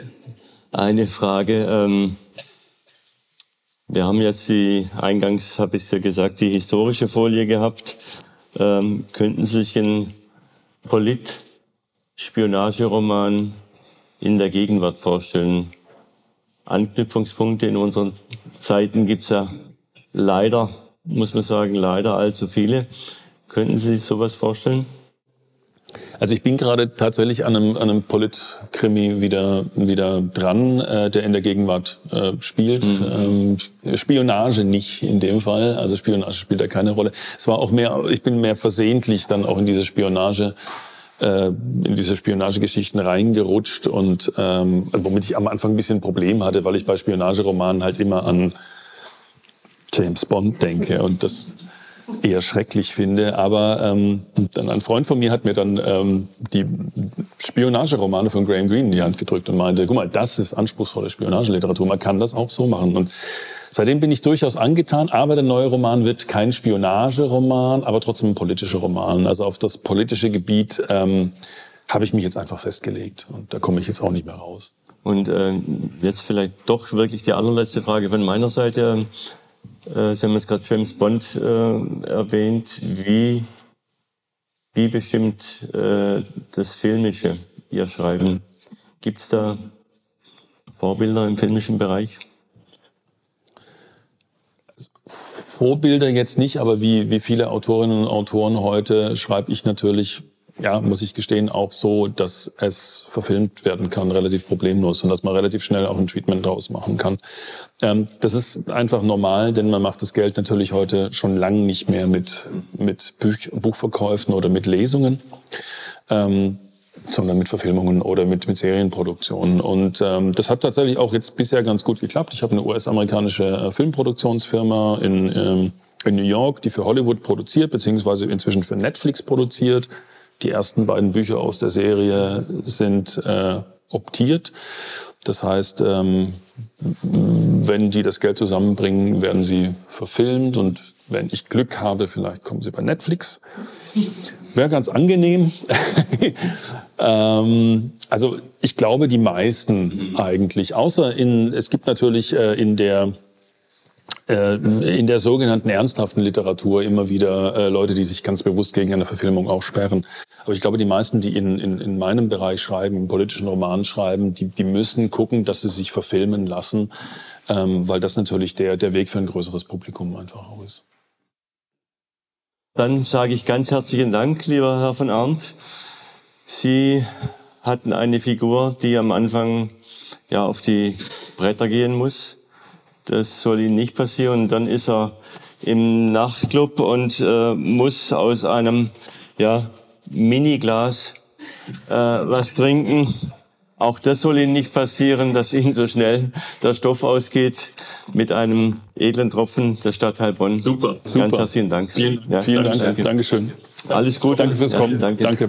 eine Frage. Ähm, wir haben jetzt die, eingangs habe ich es ja gesagt, die historische Folie gehabt. Ähm, könnten Sie sich einen Polit, Spionageroman in der Gegenwart vorstellen. Anknüpfungspunkte in unseren Zeiten gibt's ja leider, muss man sagen, leider allzu viele. Könnten Sie sich sowas vorstellen? Also ich bin gerade tatsächlich an einem, an einem Polit-Krimi wieder, wieder dran, äh, der in der Gegenwart äh, spielt. Mhm. Ähm, Spionage nicht in dem Fall, also Spionage spielt da keine Rolle. Es war auch mehr, ich bin mehr versehentlich dann auch in diese Spionage äh, in diese Spionagegeschichten reingerutscht und ähm, womit ich am Anfang ein bisschen ein Problem hatte, weil ich bei Spionageromanen halt immer an James Bond denke und das eher schrecklich finde. Aber ähm, dann ein Freund von mir hat mir dann ähm, die Spionageromane von Graham Greene in die Hand gedrückt und meinte, guck mal, das ist anspruchsvolle Spionageliteratur, man kann das auch so machen. Und seitdem bin ich durchaus angetan, aber der neue Roman wird kein Spionageroman, aber trotzdem ein politischer Roman. Also auf das politische Gebiet ähm, habe ich mich jetzt einfach festgelegt und da komme ich jetzt auch nicht mehr raus. Und äh, jetzt vielleicht doch wirklich die allerletzte Frage von meiner Seite. Äh, Sie haben jetzt gerade James Bond äh, erwähnt. Wie, wie bestimmt äh, das Filmische Ihr Schreiben? Gibt es da Vorbilder im filmischen Bereich? Vorbilder jetzt nicht, aber wie, wie viele Autorinnen und Autoren heute schreibe ich natürlich ja, muss ich gestehen, auch so, dass es verfilmt werden kann, relativ problemlos und dass man relativ schnell auch ein Treatment draus machen kann. Ähm, das ist einfach normal, denn man macht das Geld natürlich heute schon lang nicht mehr mit, mit Buch, Buchverkäufen oder mit Lesungen. Ähm, sondern mit Verfilmungen oder mit, mit Serienproduktionen. Und ähm, das hat tatsächlich auch jetzt bisher ganz gut geklappt. Ich habe eine US-amerikanische äh, Filmproduktionsfirma in, ähm, in New York, die für Hollywood produziert, beziehungsweise inzwischen für Netflix produziert. Die ersten beiden Bücher aus der Serie sind äh, optiert. Das heißt, ähm, wenn die das Geld zusammenbringen, werden sie verfilmt und wenn ich Glück habe, vielleicht kommen sie bei Netflix. Wäre ganz angenehm. ähm, also ich glaube, die meisten eigentlich, außer in, es gibt natürlich äh, in der in der sogenannten ernsthaften Literatur immer wieder äh, Leute, die sich ganz bewusst gegen eine Verfilmung auch sperren. Aber ich glaube, die meisten, die in, in, in meinem Bereich schreiben, im politischen Roman schreiben, die, die müssen gucken, dass sie sich verfilmen lassen, ähm, weil das natürlich der, der Weg für ein größeres Publikum einfach auch ist. Dann sage ich ganz herzlichen Dank, lieber Herr von Arndt. Sie hatten eine Figur, die am Anfang ja auf die Bretter gehen muss. Das soll Ihnen nicht passieren. Und dann ist er im Nachtclub und äh, muss aus einem ja, Miniglas äh, was trinken. Auch das soll Ihnen nicht passieren, dass Ihnen so schnell der Stoff ausgeht mit einem edlen Tropfen der Stadt Heilbronn. Super, Ganz super. herzlichen Dank. Vielen, ja, vielen Dank. Danke. Dankeschön. Alles Gute. Danke fürs Kommen. Ja, danke. danke.